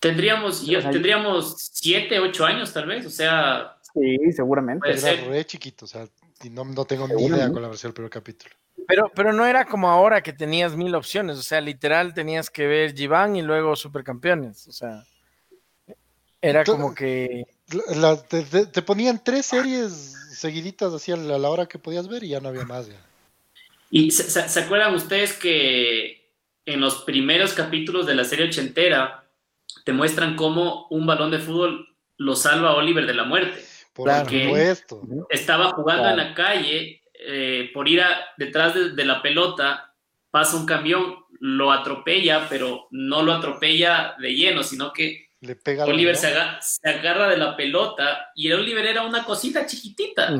Tendríamos, yo- sea, tendríamos siete, ocho años tal vez, o sea, Sí, seguramente. Era ser. re chiquito, o sea, y no, no tengo ni idea ¿no? cuál habrá sido el primer capítulo. Pero, pero no era como ahora que tenías mil opciones, o sea, literal tenías que ver Giván y luego Supercampeones, o sea, era como que... La- te, te- te ponían tres series seguiditas así a la, a la hora que podías ver y ya no había más. Ya. ¿y se, se- se acuerdan ustedes que en los primeros capítulos de la serie ochentera te muestran cómo un balón de fútbol lo salva a Oliver de la muerte? Por supuesto. Estaba jugando Claro. en la calle, eh, por ir a- detrás de, de la pelota, pasa un camión, lo atropella, pero no lo atropella de lleno, sino que Le pega al Oliver se, aga- se agarra de la pelota y el Oliver era una cosita chiquitita.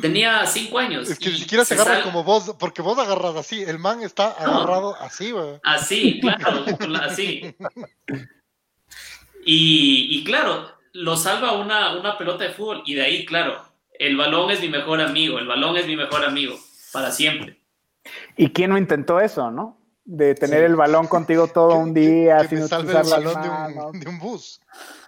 Tenía cinco años. Es que ni siquiera se agarra sal- como vos, porque vos agarras así. El man está agarrado así, güey. Así, claro, así. Y, y claro, lo salva una, una pelota de fútbol y de ahí, claro, el balón es mi mejor amigo, el balón es mi mejor amigo, para siempre. ¿Y quién no intentó eso, no? De tener Sí. el balón contigo todo un día, que sin me salve utilizar el balón de un, de un bus.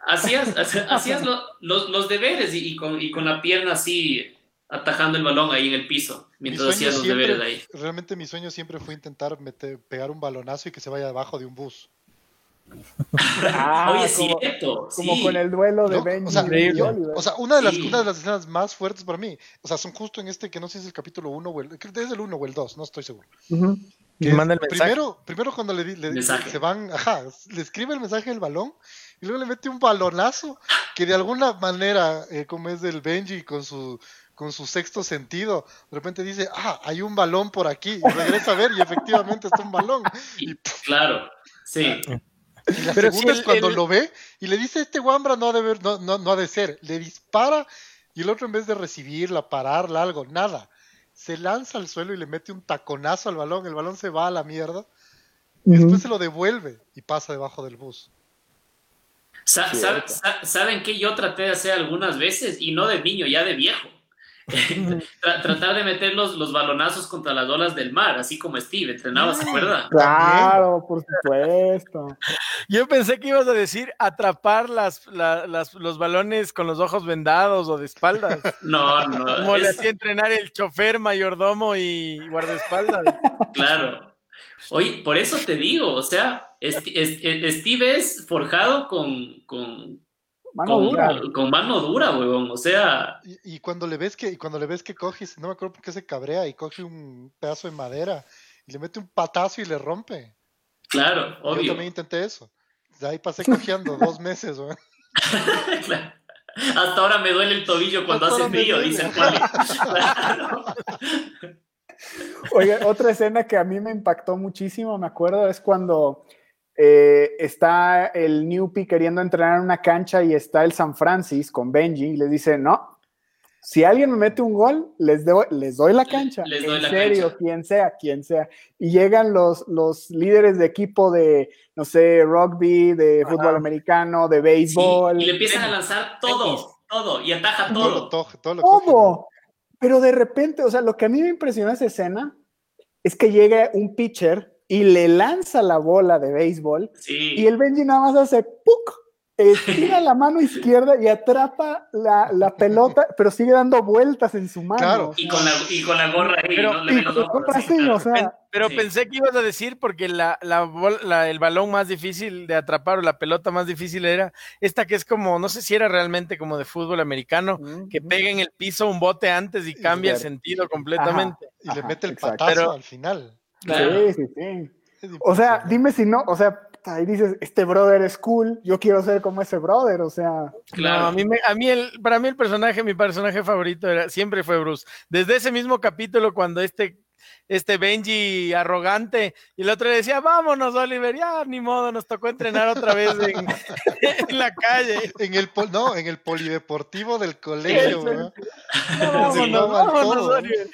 Hacías, hacías lo- los, los deberes y, y con, y con la pierna así atajando el balón ahí en el piso, Mi mientras hacías los siempre- deberes ahí. Realmente mi sueño siempre fue intentar meter, pegar un balonazo y que se vaya debajo de un bus. Ah, Oye, como- cierto. Como sí. con el duelo de ¿no? Benji O sea, y Oliver. O sea, una de, las, Sí. una de las escenas más fuertes para mí, o sea, son justo en este que no sé si es el capítulo 1 o el, es el 1 o el 2, no estoy seguro. Y Que manda el mensaje. Primero, primero cuando le, le- se van, ajá, le escribe el mensaje del balón, y luego le mete un balonazo que de alguna manera, eh, como es del Benji con su con su sexto sentido, de repente dice, ah, hay un balón por aquí, y regresa a ver y efectivamente está un balón. Y, claro, sí. Y la segunda es cuando lo ve y le dice, este Wambra no ha de, ver, no, no, no ha de ser, le dispara y el otro en vez de recibirla, pararla, algo, nada, se lanza al suelo y le mete un taconazo al balón, el balón se va a la mierda y después se lo devuelve y pasa debajo del bus. ¿Saben qué yo traté de hacer algunas veces? Y no de niño, ya de viejo. tratar de meter los, los, balonazos contra las olas del mar, así como Steve entrenaba, ¿se acuerda? Claro, por supuesto. Yo pensé que ibas a decir atrapar las, las, los balones con los ojos vendados o de espaldas. No, no. Como le hacía entrenar el chofer, mayordomo y guardaespaldas. Claro. Oye, por eso te digo, o sea, Steve es forjado con, con, Mano con, dura. Con mano dura, huevón. O sea. Y, cuando le ves que, y cuando le ves que coge, no me acuerdo por qué se cabrea y coge un pedazo de madera y le mete un patazo y le rompe. Claro, obvio. Yo también intenté eso. De ahí pasé cojeando dos meses, weón. Hasta ahora me duele el tobillo cuando hace frío, dice el poli. Oye, otra escena que a mí me impactó muchísimo, me acuerdo, es cuando eh, está el Newpie queriendo entrenar en una cancha y está el San Francis con Benji y le dice, no, si alguien me mete un gol, les, doy, les doy la cancha. en serio, quien sea, quien sea. Y llegan los, los líderes de equipo de, no sé, rugby, de fútbol americano, de béisbol. y le empiezan a lanzar todo, todo, y ataja todo. Todo, todo, todo. Pero de repente, o sea, lo que a mí me impresionó esa escena es que llega un pitcher y le lanza la bola de béisbol y el Benji nada más hace ¡puc! Estira la mano izquierda y atrapa la, la, pelota, pero sigue dando vueltas en su mano. Claro. Y, con la, y con la gorra ahí, pero, no o sea, pero pensé que ibas a decir, porque la, la, el balón más difícil de atrapar o la pelota más difícil era esta que es como, no sé si era realmente como de fútbol americano, que pega en el piso un bote antes y cambia el sentido completamente. y le mete el patazo al final. Sí, sí, sí. O sea, dime si no, o sea, ahí dices, este brother es cool, yo quiero ser como ese brother, o sea. Claro, a mí, a mí el, para mí el personaje, mi personaje favorito era, siempre fue Bruce. Desde ese mismo capítulo cuando este este Benji arrogante, y el otro le decía, vámonos, Oliver, ya ni modo, nos tocó entrenar otra vez en, la calle. En el, no, en el polideportivo del colegio, vámonos, vámonos, Oliver.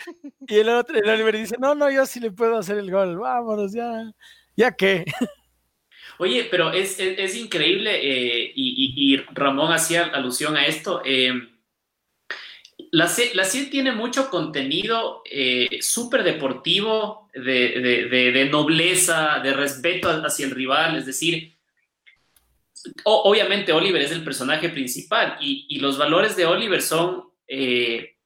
Y el otro, el Oliver dice, no, no, yo sí le puedo hacer el gol, vámonos, ya, ya qué. Oye, pero es, increíble, eh, y, Ramón hacía alusión a esto. Eh, la, CIE tiene mucho contenido eh, súper deportivo, de, nobleza, de respeto hacia el rival, es decir, obviamente Oliver es el personaje principal y, los valores de Oliver son eh,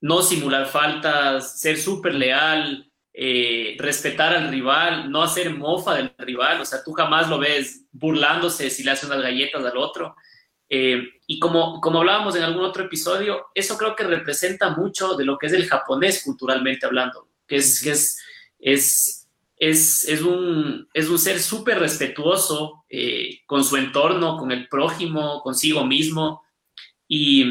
no simular faltas, ser súper leal, eh, respetar al rival, no hacer mofa del rival, o sea, tú jamás lo ves burlándose si le hace unas galletas al otro. Eh, y como, como hablábamos en algún otro episodio, eso creo que representa mucho de lo que es el japonés culturalmente hablando, que es, es, es, es, un, es un ser súper respetuoso eh, con su entorno, con el prójimo, consigo mismo. Y,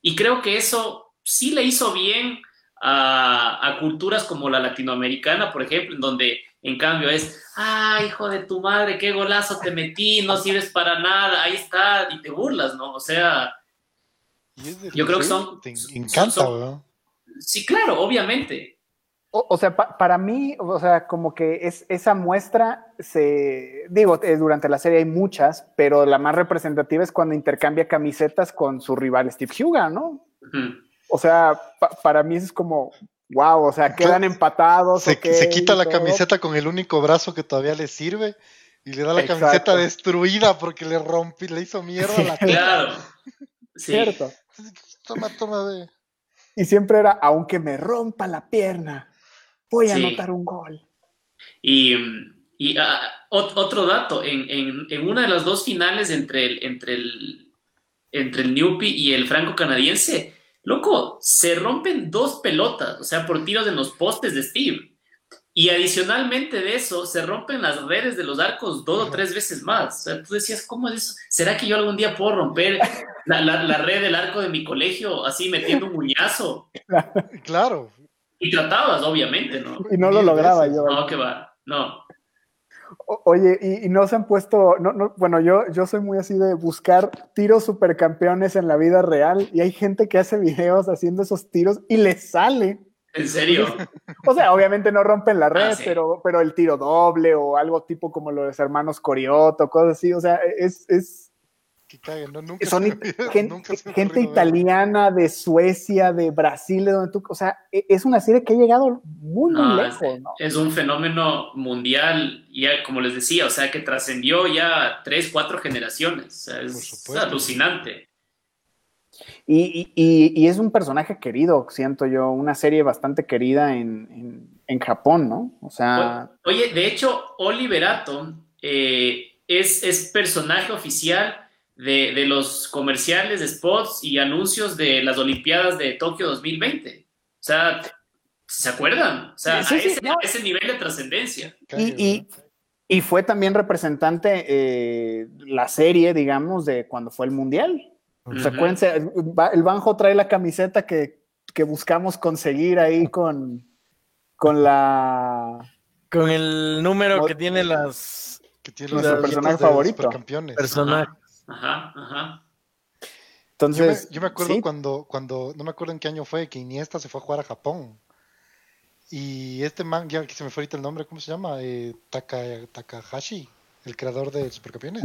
y, creo que eso sí le hizo bien a, a culturas como la latinoamericana, por ejemplo, en donde en cambio es, ah, hijo de tu madre, qué golazo te metí, no sirves para nada, ahí está, y te burlas, ¿no? O sea, yo creo que son... Te encanta, Sí, claro, obviamente. O, sea, para mí, o sea, como que es esa muestra, se, digo, eh, durante la serie hay muchas, pero la más representativa es cuando intercambia camisetas con su rival Steve Huga, ¿no? O sea, para mí es como, Wow, o sea, quedan empatados. Se, quita la camiseta con el único brazo que todavía le sirve y le da la camiseta destruida porque le rompí, le hizo mierda la Claro. Cierto. Toma, toma, ve. Y siempre era, aunque me rompa la pierna, voy a anotar un gol. Y, y ah, otro dato, en, en, en, una de las dos finales entre el, entre el, entre el Newpie y el franco-canadiense, Loco, se rompen dos pelotas, o sea, por tiros en los postes de Steve. Y adicionalmente de eso, se rompen las redes de los arcos dos o tres veces más. O sea, tú decías, ¿cómo es eso? ¿Será que yo algún día puedo romper la, la, la red del arco de mi colegio así metiendo un muñazo? Claro. Y tratabas, obviamente, ¿no? Y no lo lograba yo. No, que va, no. O- Oye, y, y no se han puesto, no, no, bueno, yo, yo soy muy así de buscar tiros supercampeones en la vida real y hay gente que hace videos haciendo esos tiros y les sale. En serio. O sea, obviamente no rompen la red, Ah, sí. pero, pero el tiro doble o algo tipo como los hermanos Corioto, cosas así, o sea, es, es Que caguen, ¿no? Nunca son nunca gente italiana de Suecia, de Brasil, de donde tú, o sea, e- es una serie que ha llegado muy, muy No, lejos, ¿no? Es un fenómeno mundial, ya como les decía, o sea, que trascendió ya tres, cuatro generaciones. O sea, Por es supuesto. alucinante. Y, y- y- y es un personaje querido, siento yo, una serie bastante querida en, en- en Japón, ¿no? O sea, Oye, de hecho, Oliver Atom eh, es, es personaje oficial de, de los comerciales, de spots y anuncios de las Olimpiadas de Tokio 2020. O sea, ¿se acuerdan? O sea, Sí, a, sí, ese, no. a ese nivel de trascendencia. Y, y- y fue también representante eh, la serie, digamos, de cuando fue el Mundial. Ujú. ¿Se acuérdense? El, Ba- el Banjo trae la camiseta que, que buscamos conseguir ahí con, con la... Con el número que tiene las Que tiene los Nuestro ojitos personaje Ajá, ajá. Yo me, Entonces, yo me acuerdo sí, cuando, cuando, no me acuerdo en qué año fue, que Iniesta se fue a jugar a Japón. Y este man, ya que se me fue ahorita el nombre, ¿cómo se llama? Eh, Taka, Takahashi, el creador de Supercampeones.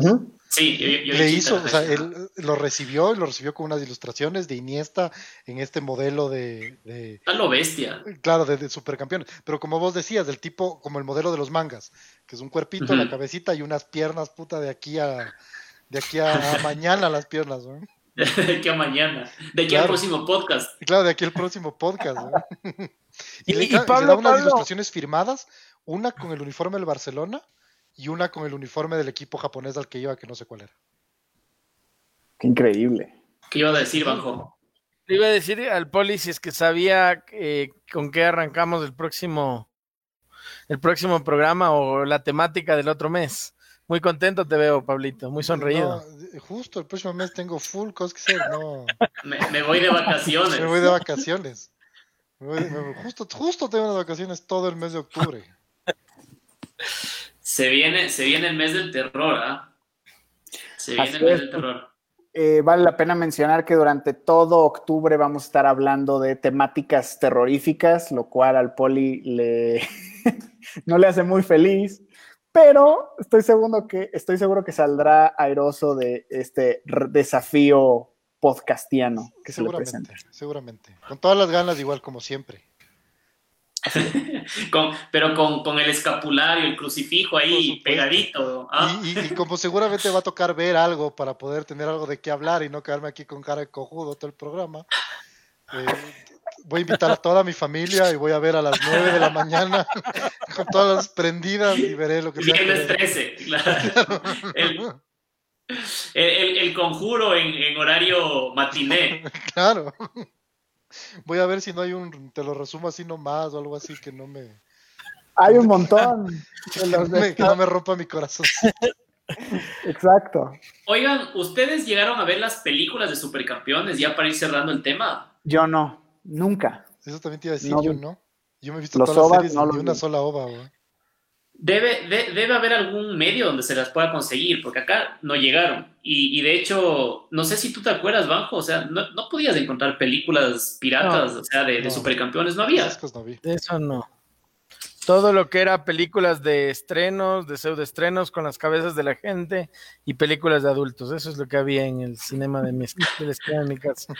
Sí, yo, yo- Le sí, hizo, o sea, él lo recibió y lo recibió con unas ilustraciones de Iniesta en este modelo de, de- A lo bestia. claro, de, de supercampeones. Pero como vos decías, del tipo, como el modelo de los mangas, que es un cuerpito, la cabecita y unas piernas, puta, de aquí a, de aquí a, a mañana las piernas, ¿no? De aquí a mañana. De aquí Claro. al próximo podcast. Claro, de aquí el próximo podcast. ¿no? y, Y- le, y claro, y le Pablo, da unas Pablo. ilustraciones firmadas, una con el uniforme del Barcelona y una con el uniforme del equipo japonés al que iba, que no sé cuál era. qué increíble. ¿Qué iba a decir, Banjo? Le iba a decir al poli si es que sabía eh, con qué arrancamos el próximo, el próximo programa o la temática del otro mes. Muy contento te veo, Pablito, muy sonreído. No, justo el próximo mes tengo full cosas que hacer, no. Me, me voy de vacaciones. Me voy de vacaciones. Me voy- me- justo, justo tengo unas vacaciones todo el mes de octubre. Se viene, se viene el mes del terror, ¿ah? Se viene Así el mes es. del terror. Eh, vale la pena mencionar que durante todo octubre vamos a estar hablando de temáticas terroríficas, lo cual al poli le no le hace muy feliz, pero estoy seguro que estoy seguro que saldrá airoso de este desafío podcastiano que se le Seguramente, presenta. seguramente. Con todas las ganas, igual como siempre. Con- pero con, con el escapulario, el crucifijo ahí pegadito. ¿ah? Y, y- y como seguramente va a tocar ver algo para poder tener algo de qué hablar y no quedarme aquí con cara de cojudo todo el programa, eh, voy a invitar a toda mi familia y voy a ver a las 9 de la mañana con todas las prendidas y veré lo que Viernes ver. 13. claro. El, el- el- el conjuro en, en horario matiné. Claro. Voy a ver si no hay un, te lo resumo así nomás o algo así que no me, Hay un montón de los me, que no me rompa mi corazón. Exacto. Oigan, ¿ustedes llegaron a ver las películas de Supercampeones ya para ir cerrando el tema? Yo no, nunca. Eso también te iba a decir No yo. ¿no? Yo me he visto Los todas las series no ni una vi. sola ova, güey. Debe, de- debe haber algún medio donde se las pueda conseguir, porque acá no llegaron. Y, y de hecho, no sé si tú te acuerdas, Banjo, o sea, no, no podías encontrar películas piratas, o sea, de, de supercampeones, no había. Eso no. Todo lo que era películas de estrenos, de pseudoestrenos con las cabezas de la gente y películas de adultos. Eso es lo que había en el cinema de mi, del mi casa.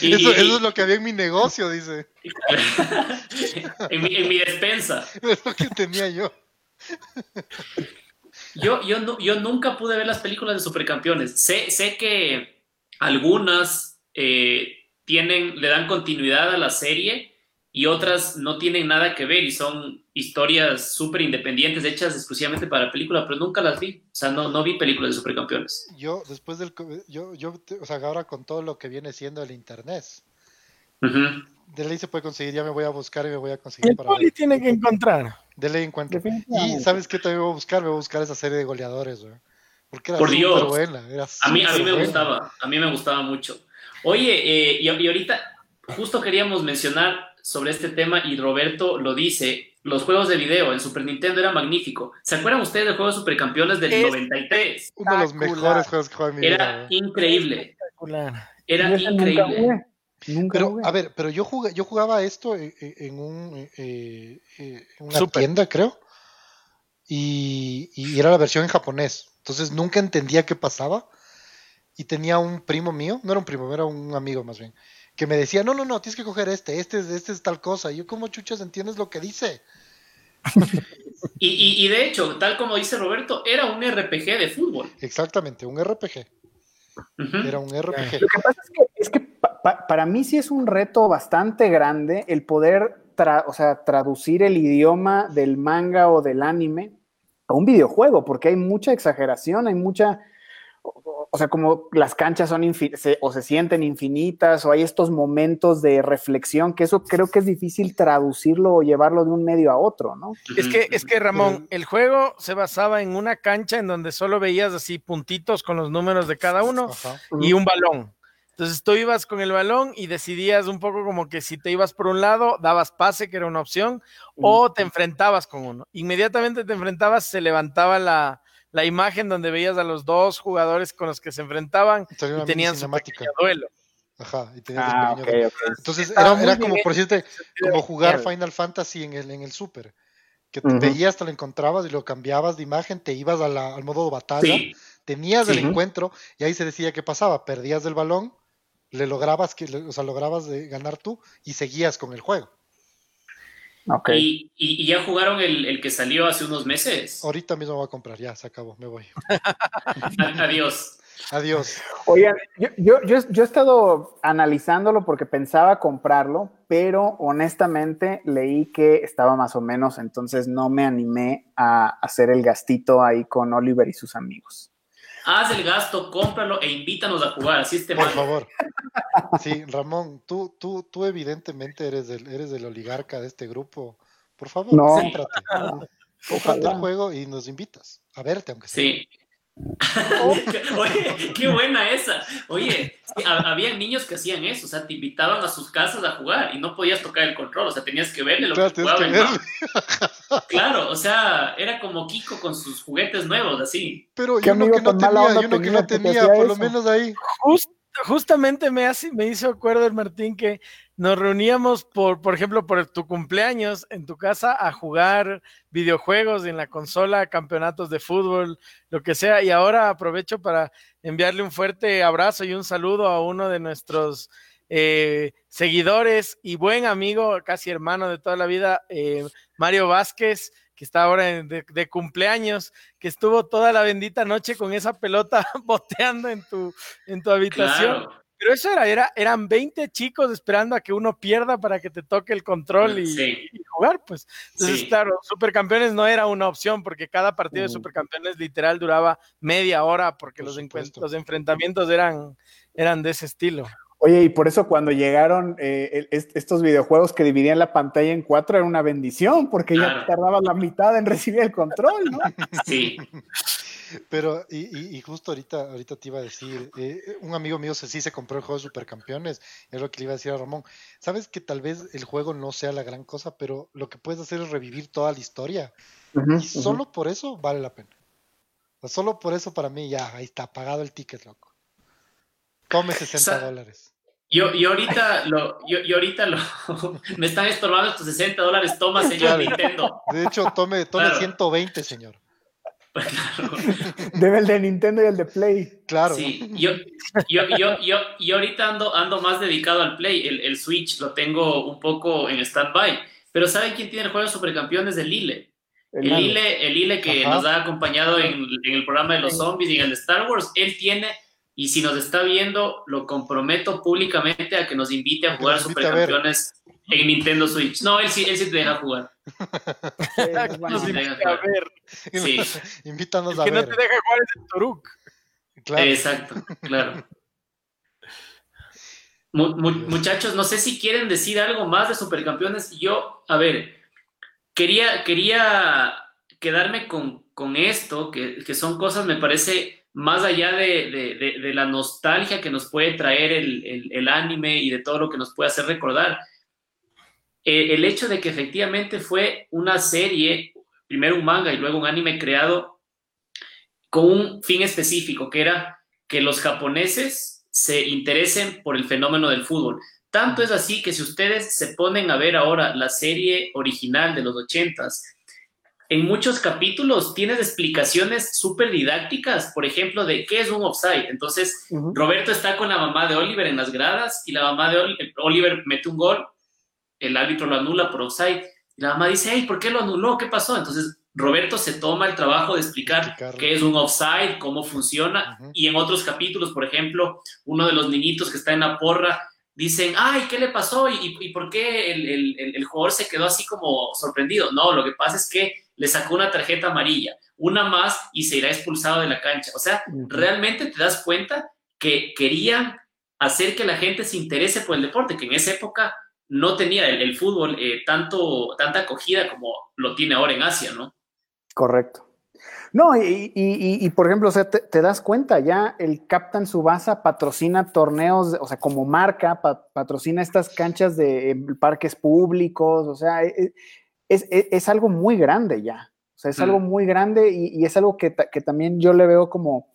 Y- eso, es lo que había en mi negocio, dice. en, mi, en mi despensa. Es lo que tenía yo. Yo, yo, yo nunca pude ver las películas de supercampeones. Sé, sé que algunas eh, tienen, le dan continuidad a la serie y otras no tienen nada que ver y son historias súper independientes hechas exclusivamente para la película, pero nunca las vi. O sea, no, no vi películas de supercampeones. Yo, después del. Yo, yo, o sea, ahora con todo lo que viene siendo el internet, Ujú. De ley se puede conseguir, ya me voy a buscar y me voy a conseguir El poli tiene que encontrar. De ley encuentro. Y. ¿sabes qué también voy a buscar? Me voy a buscar esa serie de goleadores, güey. Porque era Por Dios. buena. Era A mí, a mí me buena. gustaba, a mí me gustaba mucho. Oye, eh, y, y ahorita justo queríamos mencionar sobre este tema y Roberto lo dice, los juegos de video en Super Nintendo era magnífico. ¿Se acuerdan ustedes del juego de Supercampeones del Es- 93? Uno de los mejores juegos que jugué en mi vida, Era güey. increíble, era increíble. Nunca Pero, a ver, pero yo, jugué, yo jugaba esto en, en- en un, eh, eh, en una tienda, creo. Y, y era la versión en japonés. Entonces nunca entendía qué pasaba. Y tenía un primo mío, no era un primo, era un amigo más bien, que me decía, no, no, no, tienes que coger este, este, es- este es tal cosa. Y yo, ¿cómo chuchas entiendes lo que dice? Y, y- y de hecho, tal como dice Roberto, era un RPG de fútbol. Exactamente, un RPG. Era un RPG. Lo que pasa es que, es que pa- pa- para mí sí es un reto bastante grande el poder tra- o sea, traducir el idioma del manga o del anime a un videojuego, porque hay mucha exageración, hay mucha, o, sea, como las canchas son se- o se sienten infinitas, o hay estos momentos de reflexión, que eso creo que es difícil traducirlo o llevarlo de un medio a otro, ¿no? Es que, es que Ramón, el juego se basaba en una cancha en donde solo veías así puntitos con los números de cada uno Ajá. y un balón. Entonces tú ibas con el balón y decidías un poco como que si te ibas por un lado, dabas pase, que era una opción, o te enfrentabas con uno. Inmediatamente te enfrentabas, se levantaba la, la imagen donde veías a los dos jugadores con los que se enfrentaban y tenían su duelo. Ajá, y tenías Ah, el ok, pequeño- ok. Entonces era, era como, por decirte, como jugar. Final Fantasy en el, en el Super. Que te veías, te lo encontrabas y lo cambiabas de imagen, te ibas a la- al modo batalla, Sí, tenías el encuentro y ahí se decía qué pasaba. Perdías del balón, le lograbas, que, o sea, lograbas de ganar tú y seguías con el juego. Y, y- y ya jugaron el, el que salió hace unos meses. Ahorita mismo voy a comprar, ya se acabó, me voy. Adiós. Adiós. Oigan, yo, yo, yo, yo he estado analizándolo porque pensaba comprarlo, pero honestamente leí que estaba más o menos, entonces no me animé a hacer el gastito ahí con Oliver y sus amigos. Haz el gasto, cómpralo e invítanos a jugar. Así este Por mal. favor. Sí, Ramón, tú, tú, tú evidentemente eres del, eres del oligarca de este grupo. Por favor, No. cómprate. El juego y nos invitas a verte, aunque sea. Sí. Oye, qué buena esa. Oye, había niños que hacían eso, o sea, te invitaban a sus casas a jugar y no podías tocar el control, o sea, tenías que verle lo Claro, que jugaba que. Claro, o sea, era como Kiko con sus juguetes nuevos, así. Pero ¿Qué yo uno que no tenía, yo uno que no por lo menos ahí. Just- justamente me, hace, me hizo acuerdo el Martín que nos reuníamos por, por ejemplo, por tu cumpleaños en tu casa a jugar videojuegos en la consola, campeonatos de fútbol, lo que sea. Y ahora aprovecho para enviarle un fuerte abrazo y un saludo a uno de nuestros eh, seguidores y buen amigo, casi hermano de toda la vida, eh, Mario Vázquez, que está ahora de, de cumpleaños, que estuvo toda la bendita noche con esa pelota boteando en tu, en tu habitación. Pero eso era, era, eran 20 chicos esperando a que uno pierda para que te toque el control y, Sí. y jugar, pues. Entonces, Sí. claro, Supercampeones no era una opción porque cada partido de Mm. Supercampeones literal duraba media hora porque Por los, los enfrentamientos eran, eran de ese estilo. Oye, y por eso cuando llegaron eh, est- estos videojuegos que dividían la pantalla en cuatro era una bendición, porque Claro. ya tardabas la mitad en recibir el control, ¿no? Sí. Pero, y, y, y justo ahorita, ahorita te iba a decir, eh, un amigo mío se, sí se compró el juego de Supercampeones, es lo que le iba a decir a Ramón. Sabes que tal vez el juego no sea la gran cosa, pero lo que puedes hacer es revivir toda la historia. Y solo por eso vale la pena. O solo por eso para mí ya, ahí está, pagado el ticket, loco. Tome 60 Sa- dólares. Yo, yo ahorita lo, yo, yo ahorita lo, me están estorbando estos 60 dólares, toma señor Claro. Nintendo. De hecho, tome, tome Claro. 120, señor. Debe el de Nintendo y el de Play. Claro. Sí, yo, yo, yo, yo, yo ahorita ando, ando más dedicado al Play. El, el Switch lo tengo un poco en stand-by. Pero ¿saben quién tiene el juego de Supercampeones? El Lile. El el Lile que Ajá. nos ha acompañado en, en el programa de los zombies y en el de Star Wars. Él tiene, y si nos está viendo, lo comprometo públicamente a que nos invite a jugar. Supercampeones en Nintendo Switch. No, él sí, él sí te deja jugar. Sí, es buena Nos onda. invita a ver. Sí. Invítanos El a que no te deja jugar es el Turuk. Claro. Exacto, claro. muchachos, no sé si quieren decir algo más de Supercampeones. Yo, a ver, quería, quería quedarme con, con esto, que, que, son cosas, me parece, más allá de, de, de, la nostalgia que nos puede traer el, el, el, anime y de todo lo que nos puede hacer recordar. Eh, el hecho de que efectivamente fue una serie, primero un manga y luego un anime creado con un fin específico, que era que los japoneses se interesen por el fenómeno del fútbol. Tanto es así que si ustedes se ponen a ver ahora la serie original de los ochentas, en muchos capítulos tienes explicaciones súper didácticas, por ejemplo, de qué es un offside. Entonces, Roberto está con la mamá de Oliver en las gradas y la mamá de Oliver mete un gol, el árbitro lo anula por offside. Y la mamá dice, hey, ¿por qué lo anuló? ¿Qué pasó? Entonces, Roberto se toma el trabajo de explicar qué es un offside, cómo funciona, y en otros capítulos, por ejemplo, uno de los niñitos que está en la porra, dicen, ay, ¿qué le pasó? ¿Y, por qué el, jugador se quedó así como sorprendido? No, lo que pasa es que le sacó una tarjeta amarilla, una más y se irá expulsado de la cancha. O sea, realmente te das cuenta que querían hacer que la gente se interese por el deporte, que en esa época no tenía el, fútbol eh, tanto, tanta acogida como lo tiene ahora en Asia, ¿no? Correcto. No, y, por ejemplo, o sea, te, das cuenta, ya el Captain Subasa patrocina torneos, o sea, como marca, patrocina estas canchas de parques públicos, o sea, e, e, es, es, es, algo muy grande ya. O sea, es algo mm. muy grande y, es algo que, que, también yo le veo como,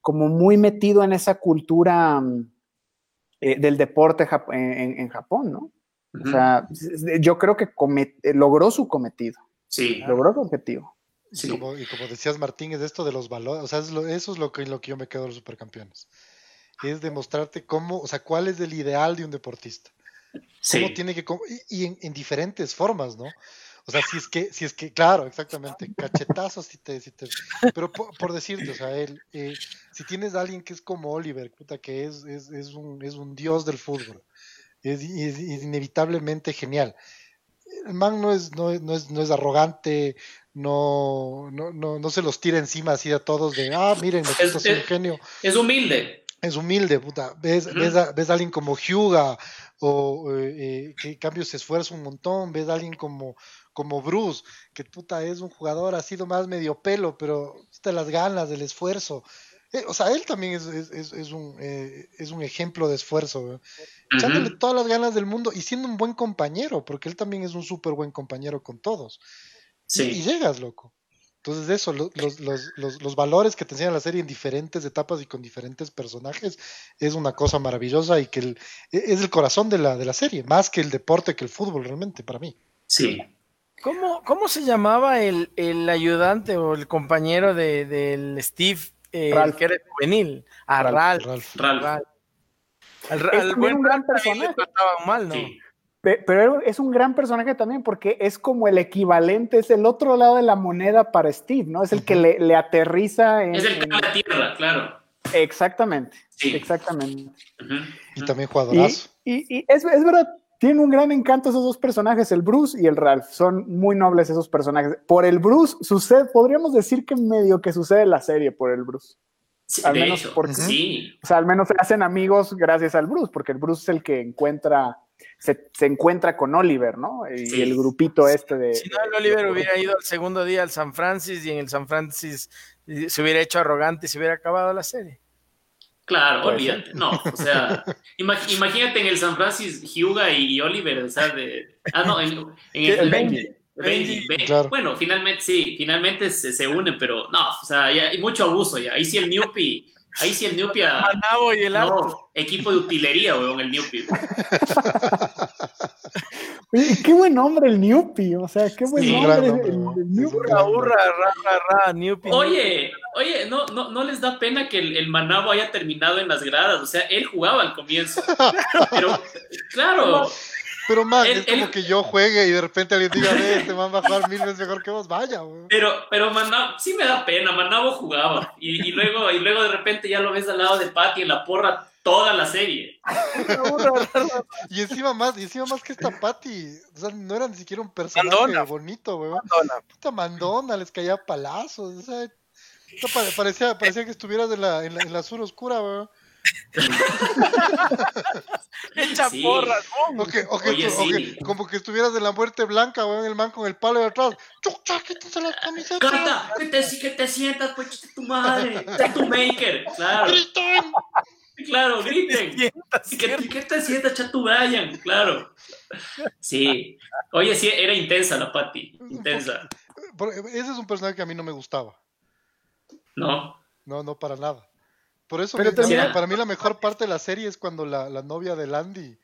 como muy metido en esa cultura mm, eh, del deporte en, en, Japón, ¿no? O sea, yo creo que logró su cometido. Sí. Logró su objetivo. Y, como, decías, Martín, es esto de los valores, o sea, eso es lo que, lo que yo me quedo de los supercampeones. Es demostrarte cómo, o sea, cuál es el ideal de un deportista. Cómo tiene que, y, en, diferentes formas, ¿no? O sea, si es que, si es que, claro, exactamente, cachetazos, si te, si te pero por, decirte, o sea, él, eh, si tienes a alguien que es como Oliver, puta, que es, es, es, un, es un dios del fútbol, es, es inevitablemente genial el man no es, no, no, es, no es arrogante, no, no, no, no se los tira encima así a todos de, ah, miren, es, un genio. Es humilde. Es humilde, puta. Ves, ves, a, ves, a, alguien como Hyuga, o eh, que en cambio se esfuerza un montón, ves a alguien como, como Bruce, que puta es un jugador, ha sido más medio pelo, pero de las ganas, del esfuerzo. Eh, o sea, él también es, es, es un, eh, es un ejemplo de esfuerzo, echándole todas las ganas del mundo y siendo un buen compañero, porque él también es un súper buen compañero con todos. Y, llegas, loco. Entonces, eso, los, los, los, los, valores que te enseña la serie en diferentes etapas y con diferentes personajes es una cosa maravillosa y que el, e, es el corazón de la, de la serie, más que el deporte, que el fútbol realmente, para mí. Sí. ¿Cómo, cómo se llamaba el, el ayudante o el compañero de, del Steve, eh, que era juvenil? A ah, Ralph. Ralph. Ralph. es un gran personaje. Mal, ¿no? Pero es un gran personaje también porque es como el equivalente, es el otro lado de la moneda para Steve, ¿no? Es el que le, le aterriza en... Es el que en la tierra, claro. Exactamente, exactamente. Y también jugadorazo. Y, y, es, es, verdad, tienen un gran encanto esos dos personajes, el Bruce y el Ralph. Son muy nobles esos personajes. Por el Bruce sucede, podríamos decir que medio que sucede la serie por el Bruce. Sí, al menos porque, sí. O sea, al menos se hacen amigos gracias al Bruce, porque el Bruce es el que encuentra se, se, encuentra con Oliver, ¿no? Y el grupito este de... Si no, el Oliver hubiera ido al segundo día al San Francisco y en el San Francisco se hubiera hecho arrogante y se hubiera acabado la serie. Claro, olvídate. No, o sea, imagínate en el San Francisco, Hyuga y Oliver, o sea, de... Ah, no, en, el, Benji. Benji, Bueno, finalmente sí, finalmente se, se unen, pero no, o sea, ya hay mucho abuso ya. Ahí sí el Newpie Ahí sí el Newpia. Manabo y el no, equipo de utilería, weón, el Newpie. qué buen nombre el Newpie, o sea, qué buen nombre, el, Oye, oye, no, no, no les da pena que el, el, Manabo haya terminado en las gradas, o sea, él jugaba al comienzo. Pero, claro. Pero más, es como que yo juegue y de repente alguien diga, ve, este man va a jugar mil veces mejor que vos, vaya, güey. Pero, pero Manabo, sí me da pena, Manabo jugaba. Y, y, luego, y luego de repente ya lo ves al lado de Patty en la porra toda la serie. y encima más, y encima más que esta Patty, o sea, no era ni siquiera un personaje bonito, güey. Mandona. Puta Mandona, les caía palazos, o sea, parecía, parecía que estuvieras en la, en la, en la sur oscura, güey. Echa Sí. porras, ¡bum! O que, o que Oye, tú- o sí. que- como que estuvieras de la muerte blanca, weón, el man con el palo de atrás. ¡Chucha, quítate las camisetas! Canta, que te, que te sientas, pues chiste tu madre, sé tu maker, claro. Claro, griten. Que te sientas, Chatu Brian, claro. Sí. Oye, sí, era intensa la Patty, intensa, Por- Ese es un personaje que a mí no me gustaba. ¿no? No, no, para nada. Por eso, Pero me- también- la- para mí la mejor parte de la serie es cuando la, la novia de Landy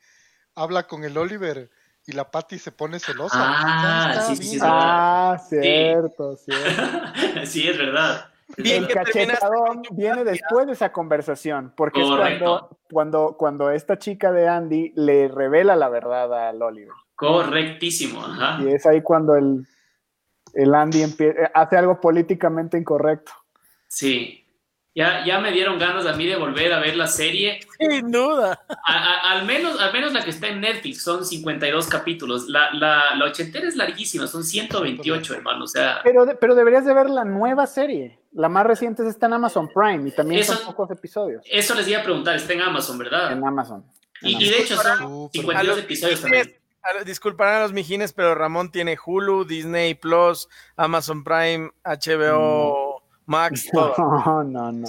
habla con el Oliver y la Patty se pone celosa. Ah, sí, sí, sí, es verdad. Ah, cierto, cierto. sí, es verdad. Bien El cachetadón viene después de esa conversación, porque es cuando, cuando, cuando esta chica de Andy le revela la verdad al Oliver. Correctísimo, ajá. Y es ahí cuando el, el Andy hace algo políticamente incorrecto. Sí. Ya, ya me dieron ganas a mí de volver a ver la serie. Sin duda. A- a- al, menos, al menos la que está en Netflix, son 52 capítulos. La, la, la ochentera es larguísima, son 128, hermano. O sea, Pero, de- pero deberías de ver la nueva serie. La más reciente está en Amazon Prime y también Eso- son pocos episodios. eso les iba a preguntar, está en Amazon, ¿verdad? En Amazon. En Y, de hecho son Súper. 52 A los episodios también. a los- disculparán a los mijines, pero Ramón tiene Hulu, Disney Plus, Amazon Prime, HBO Max, todo. No, no, no.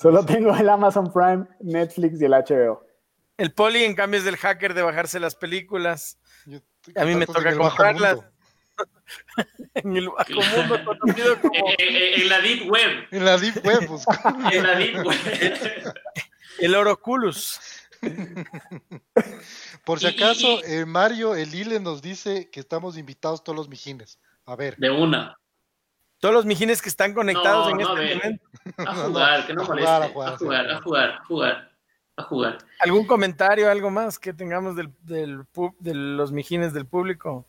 Solo tengo el Amazon Prime, Netflix y el HBO. El poli, en cambio, es del hacker de bajarse las películas. Yo- A mí me toca comprarlas. En el bajo mundo conocido como En, en- en la Deep Web. En la Deep Web. pues. En la Deep Web. el Oroculus. Por si acaso, eh, Mario, el Ile nos dice que estamos invitados todos los mijines. A ver. De una. Todos los mijines que están conectados No, en no, este momento. A No, no, jugar, que no a moleste. jugar, a A jugar, a jugar, a jugar, a jugar. ¿Algún comentario, algo más que tengamos del, del pu- de los mijines del público?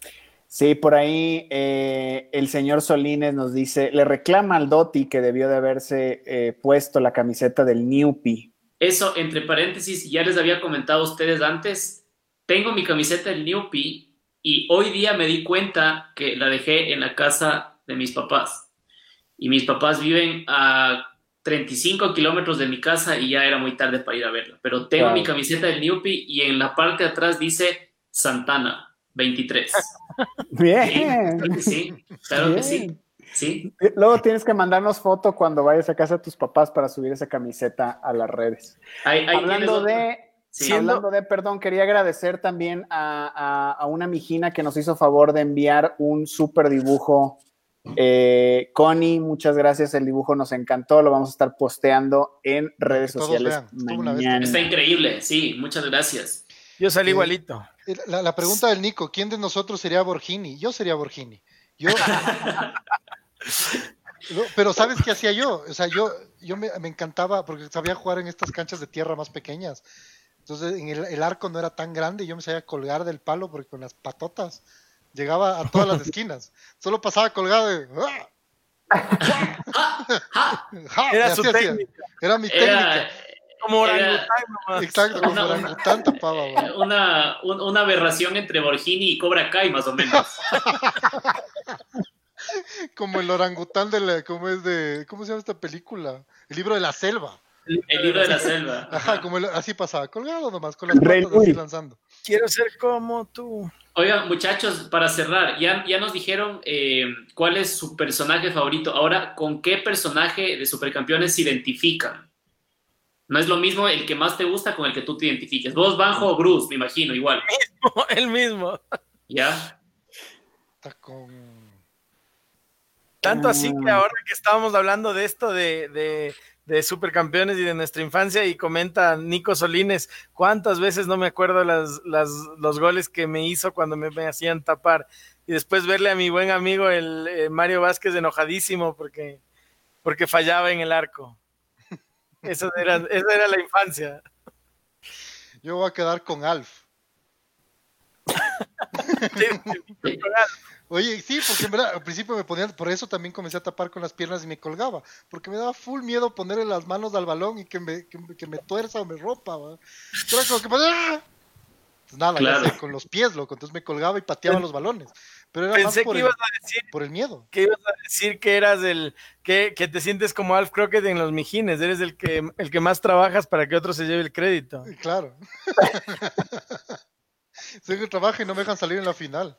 Sí, por ahí eh, el señor Solines nos dice, le reclama al Doti que debió de haberse eh, puesto la camiseta del Newpie. Eso, entre paréntesis, ya les había comentado a ustedes antes, tengo mi camiseta del Newpie y hoy día me di cuenta que la dejé en la casa de mis papás. Y mis papás viven a 35 kilómetros de mi casa y ya era muy tarde para ir a verla. Pero tengo mi camiseta del Newpie y en la parte de atrás dice Santana 23. Bien. Claro que sí, claro que sí. Luego tienes que mandarnos foto cuando vayas a casa de tus papás para subir esa camiseta a las redes. ahí, ahí tienes Hablando de, Sí. hablando de, perdón, quería agradecer también a, a- a una mijina que nos hizo favor de enviar un súper dibujo. Eh, Connie, muchas gracias, el dibujo nos encantó, lo vamos a estar posteando en redes sociales mañana. Está increíble, sí, muchas gracias. Yo salí Eh, igualito. La, la pregunta del Nico, ¿quién de nosotros sería Borgini? Yo sería Borgini. Yo... Pero ¿sabes qué hacía yo? O sea, yo, yo me, me encantaba porque sabía jugar en estas canchas de tierra más pequeñas. Entonces, en el, el arco no era tan grande y yo me sabía colgar del palo porque con las patotas llegaba a todas las esquinas. Solo pasaba colgado de... ¡ah! Era así su hacía. técnica. Era mi técnica. Era, Como era- orangután nomás. Exacto, como Una- orangután tapaba, una, un- una aberración entre Borgini y Cobra Kai, más o menos. Como el orangután de la, ¿cómo es de, cómo se llama esta película? El libro de la selva. El libro de la selva. Ajá, como el- así pasaba, colgado nomás, con las Rey patas así Luis. lanzando. Quiero ser como tú. Oigan, muchachos, para cerrar, ya, ya nos dijeron eh, cuál es su personaje favorito. Ahora, ¿con qué personaje de Supercampeones se identifican? No es lo mismo el que más te gusta con el que tú te identifiques. Vos, Banjo o Bruce, me imagino, igual. El mismo. ¿Ya? Está con... Tanto así que Ah. ahora que estábamos hablando de esto de, de, de supercampeones y de nuestra infancia, y comenta Nico Solines, cuántas veces no me acuerdo las, las, los goles que me hizo cuando me, me hacían tapar. Y después verle a mi buen amigo el eh, Mario Vázquez enojadísimo porque, porque fallaba en el arco. Eso era, esa era la infancia. Yo voy a quedar con Alf. Oye, sí, porque en verdad, al principio me ponían, por eso también comencé a tapar con las piernas y me colgaba, porque me daba full miedo ponerle las manos al balón y que me, que, me- que me tuerza o me rompa, ¿va? Era como que, ¡ah! nada, ya con los pies, loco. Entonces me colgaba y pateaba los balones. Pero era Pensé más por, que el, ibas a decir por el miedo. que ibas a decir que eras el que, que te sientes como Alf Crockett en los Mijines, eres el que el que más trabajas para que otro se lleve el crédito. Claro. Soy que trabajo y no me dejan salir en la final.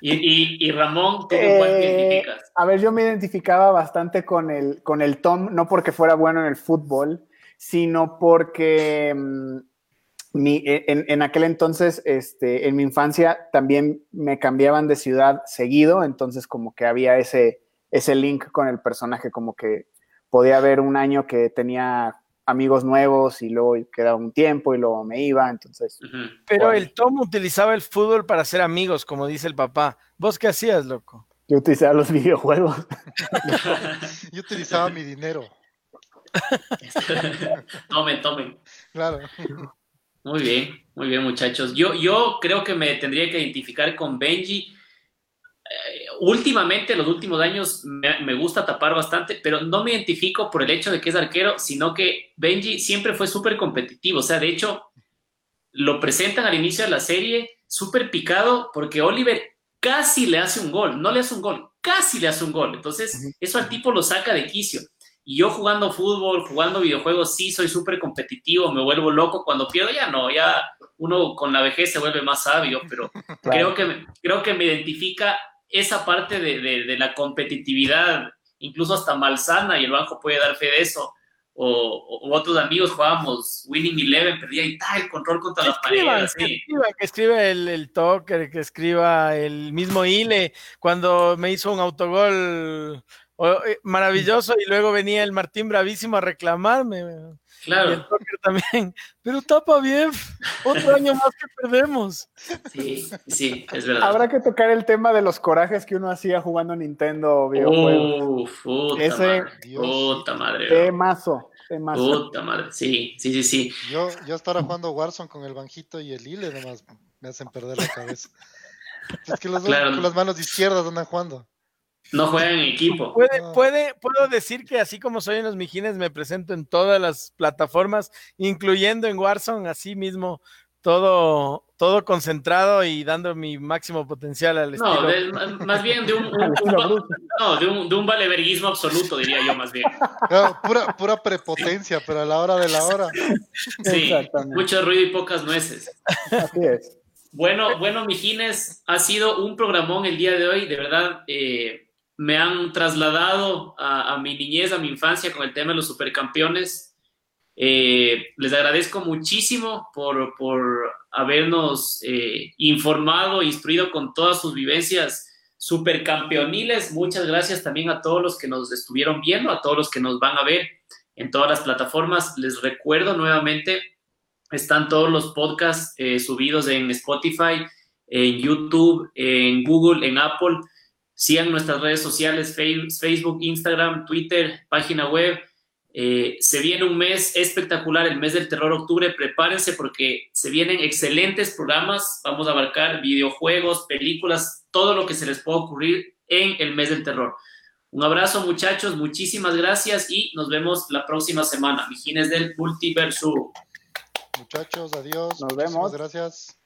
y, y, y, Ramón, ¿tú con cuál te Eh, identificas? a ver, yo me identificaba bastante con el, con el Tom, no porque fuera bueno en el fútbol, sino porque mm, mi, en, en aquel entonces, este, en mi infancia, también me cambiaban de ciudad seguido, entonces como que había ese, ese link con el personaje, como que podía haber un año que tenía amigos nuevos y luego quedaba un tiempo y luego me iba, entonces... Pero Bueno. el Tom utilizaba el fútbol para ser amigos, como dice el papá. ¿Vos qué hacías, loco? Yo utilizaba los videojuegos. Yo utilizaba mi dinero. tomen, tomen. Claro. Muy bien, muy bien, muchachos. Yo, yo creo que me tendría que identificar con Benji. Eh, últimamente, los últimos años, me, me gusta tapar bastante, pero no me identifico por el hecho de que es arquero, sino que Benji siempre fue súper competitivo. O sea, de hecho, lo presentan al inicio de la serie súper picado porque Oliver casi le hace un gol, no le hace un gol, casi le hace un gol. Entonces, eso al tipo lo saca de quicio. Y yo jugando fútbol, jugando videojuegos, sí soy súper competitivo, me vuelvo loco. Cuando pierdo, ya no, ya uno con la vejez se vuelve más sabio, pero creo, que, me- creo que me identifica esa parte de, de- de la competitividad, incluso hasta malsana, y el banco puede dar fe de eso. O, o- otros amigos jugábamos Winning Eleven, perdía y tal, el control contra Que la pared, escriban, que escriba el, el Tucker, que escriba el mismo Ile, cuando me hizo un autogol eh, maravilloso y luego venía el Martín bravísimo a reclamarme. Y el Claro, Tucker también. Pero tapa bien, otro año más que perdemos. sí, sí, es verdad. Habrá que tocar el tema de los corajes que uno hacía jugando Nintendo videojuegos. Uf, puta Ese- madre, Dios. puta madre. Temazo, temazo. puta madre, sí, sí, sí, sí. Yo, yo hasta ahora jugando Warzone con el banjito y el hile nomás me hacen perder la cabeza. Es que los dos Claro. con las manos izquierdas andan jugando. No juegan en equipo. Puede, No. puede, puedo decir que así como soy en los Mijines, me presento en todas las plataformas, incluyendo en Warzone, así mismo, todo, todo concentrado y dando mi máximo potencial al estilo. No, de- más- más bien de un, no, de un, de un valeverguismo absoluto, diría yo más bien. Claro, pura, pura prepotencia, pero a la hora de la hora. Sí, mucho ruido y pocas nueces. Así es. Bueno, bueno, Mijines, ha sido un programón el día de hoy. De verdad, eh, me han trasladado a, mi niñez, a mi infancia con el tema de los supercampeones. Eh, les agradezco muchísimo por, por habernos eh, informado, instruido con todas sus vivencias supercampeoniles. Muchas gracias también a todos los que nos estuvieron viendo, a todos los que nos van a ver en todas las plataformas. Les recuerdo nuevamente, están todos los podcasts eh, subidos en Spotify, en YouTube, en Google, en Apple. Sigan nuestras redes sociales, Facebook, Instagram, Twitter, página web. Eh, se viene un mes espectacular, el mes del terror octubre. Prepárense porque se vienen excelentes programas. Vamos a abarcar videojuegos, películas, todo lo que se les pueda ocurrir en el mes del terror. Un abrazo, muchachos. Muchísimas gracias y nos vemos la próxima semana. Mijines del Multiverso. Muchachos, adiós. Nos Muchísimas vemos. Gracias.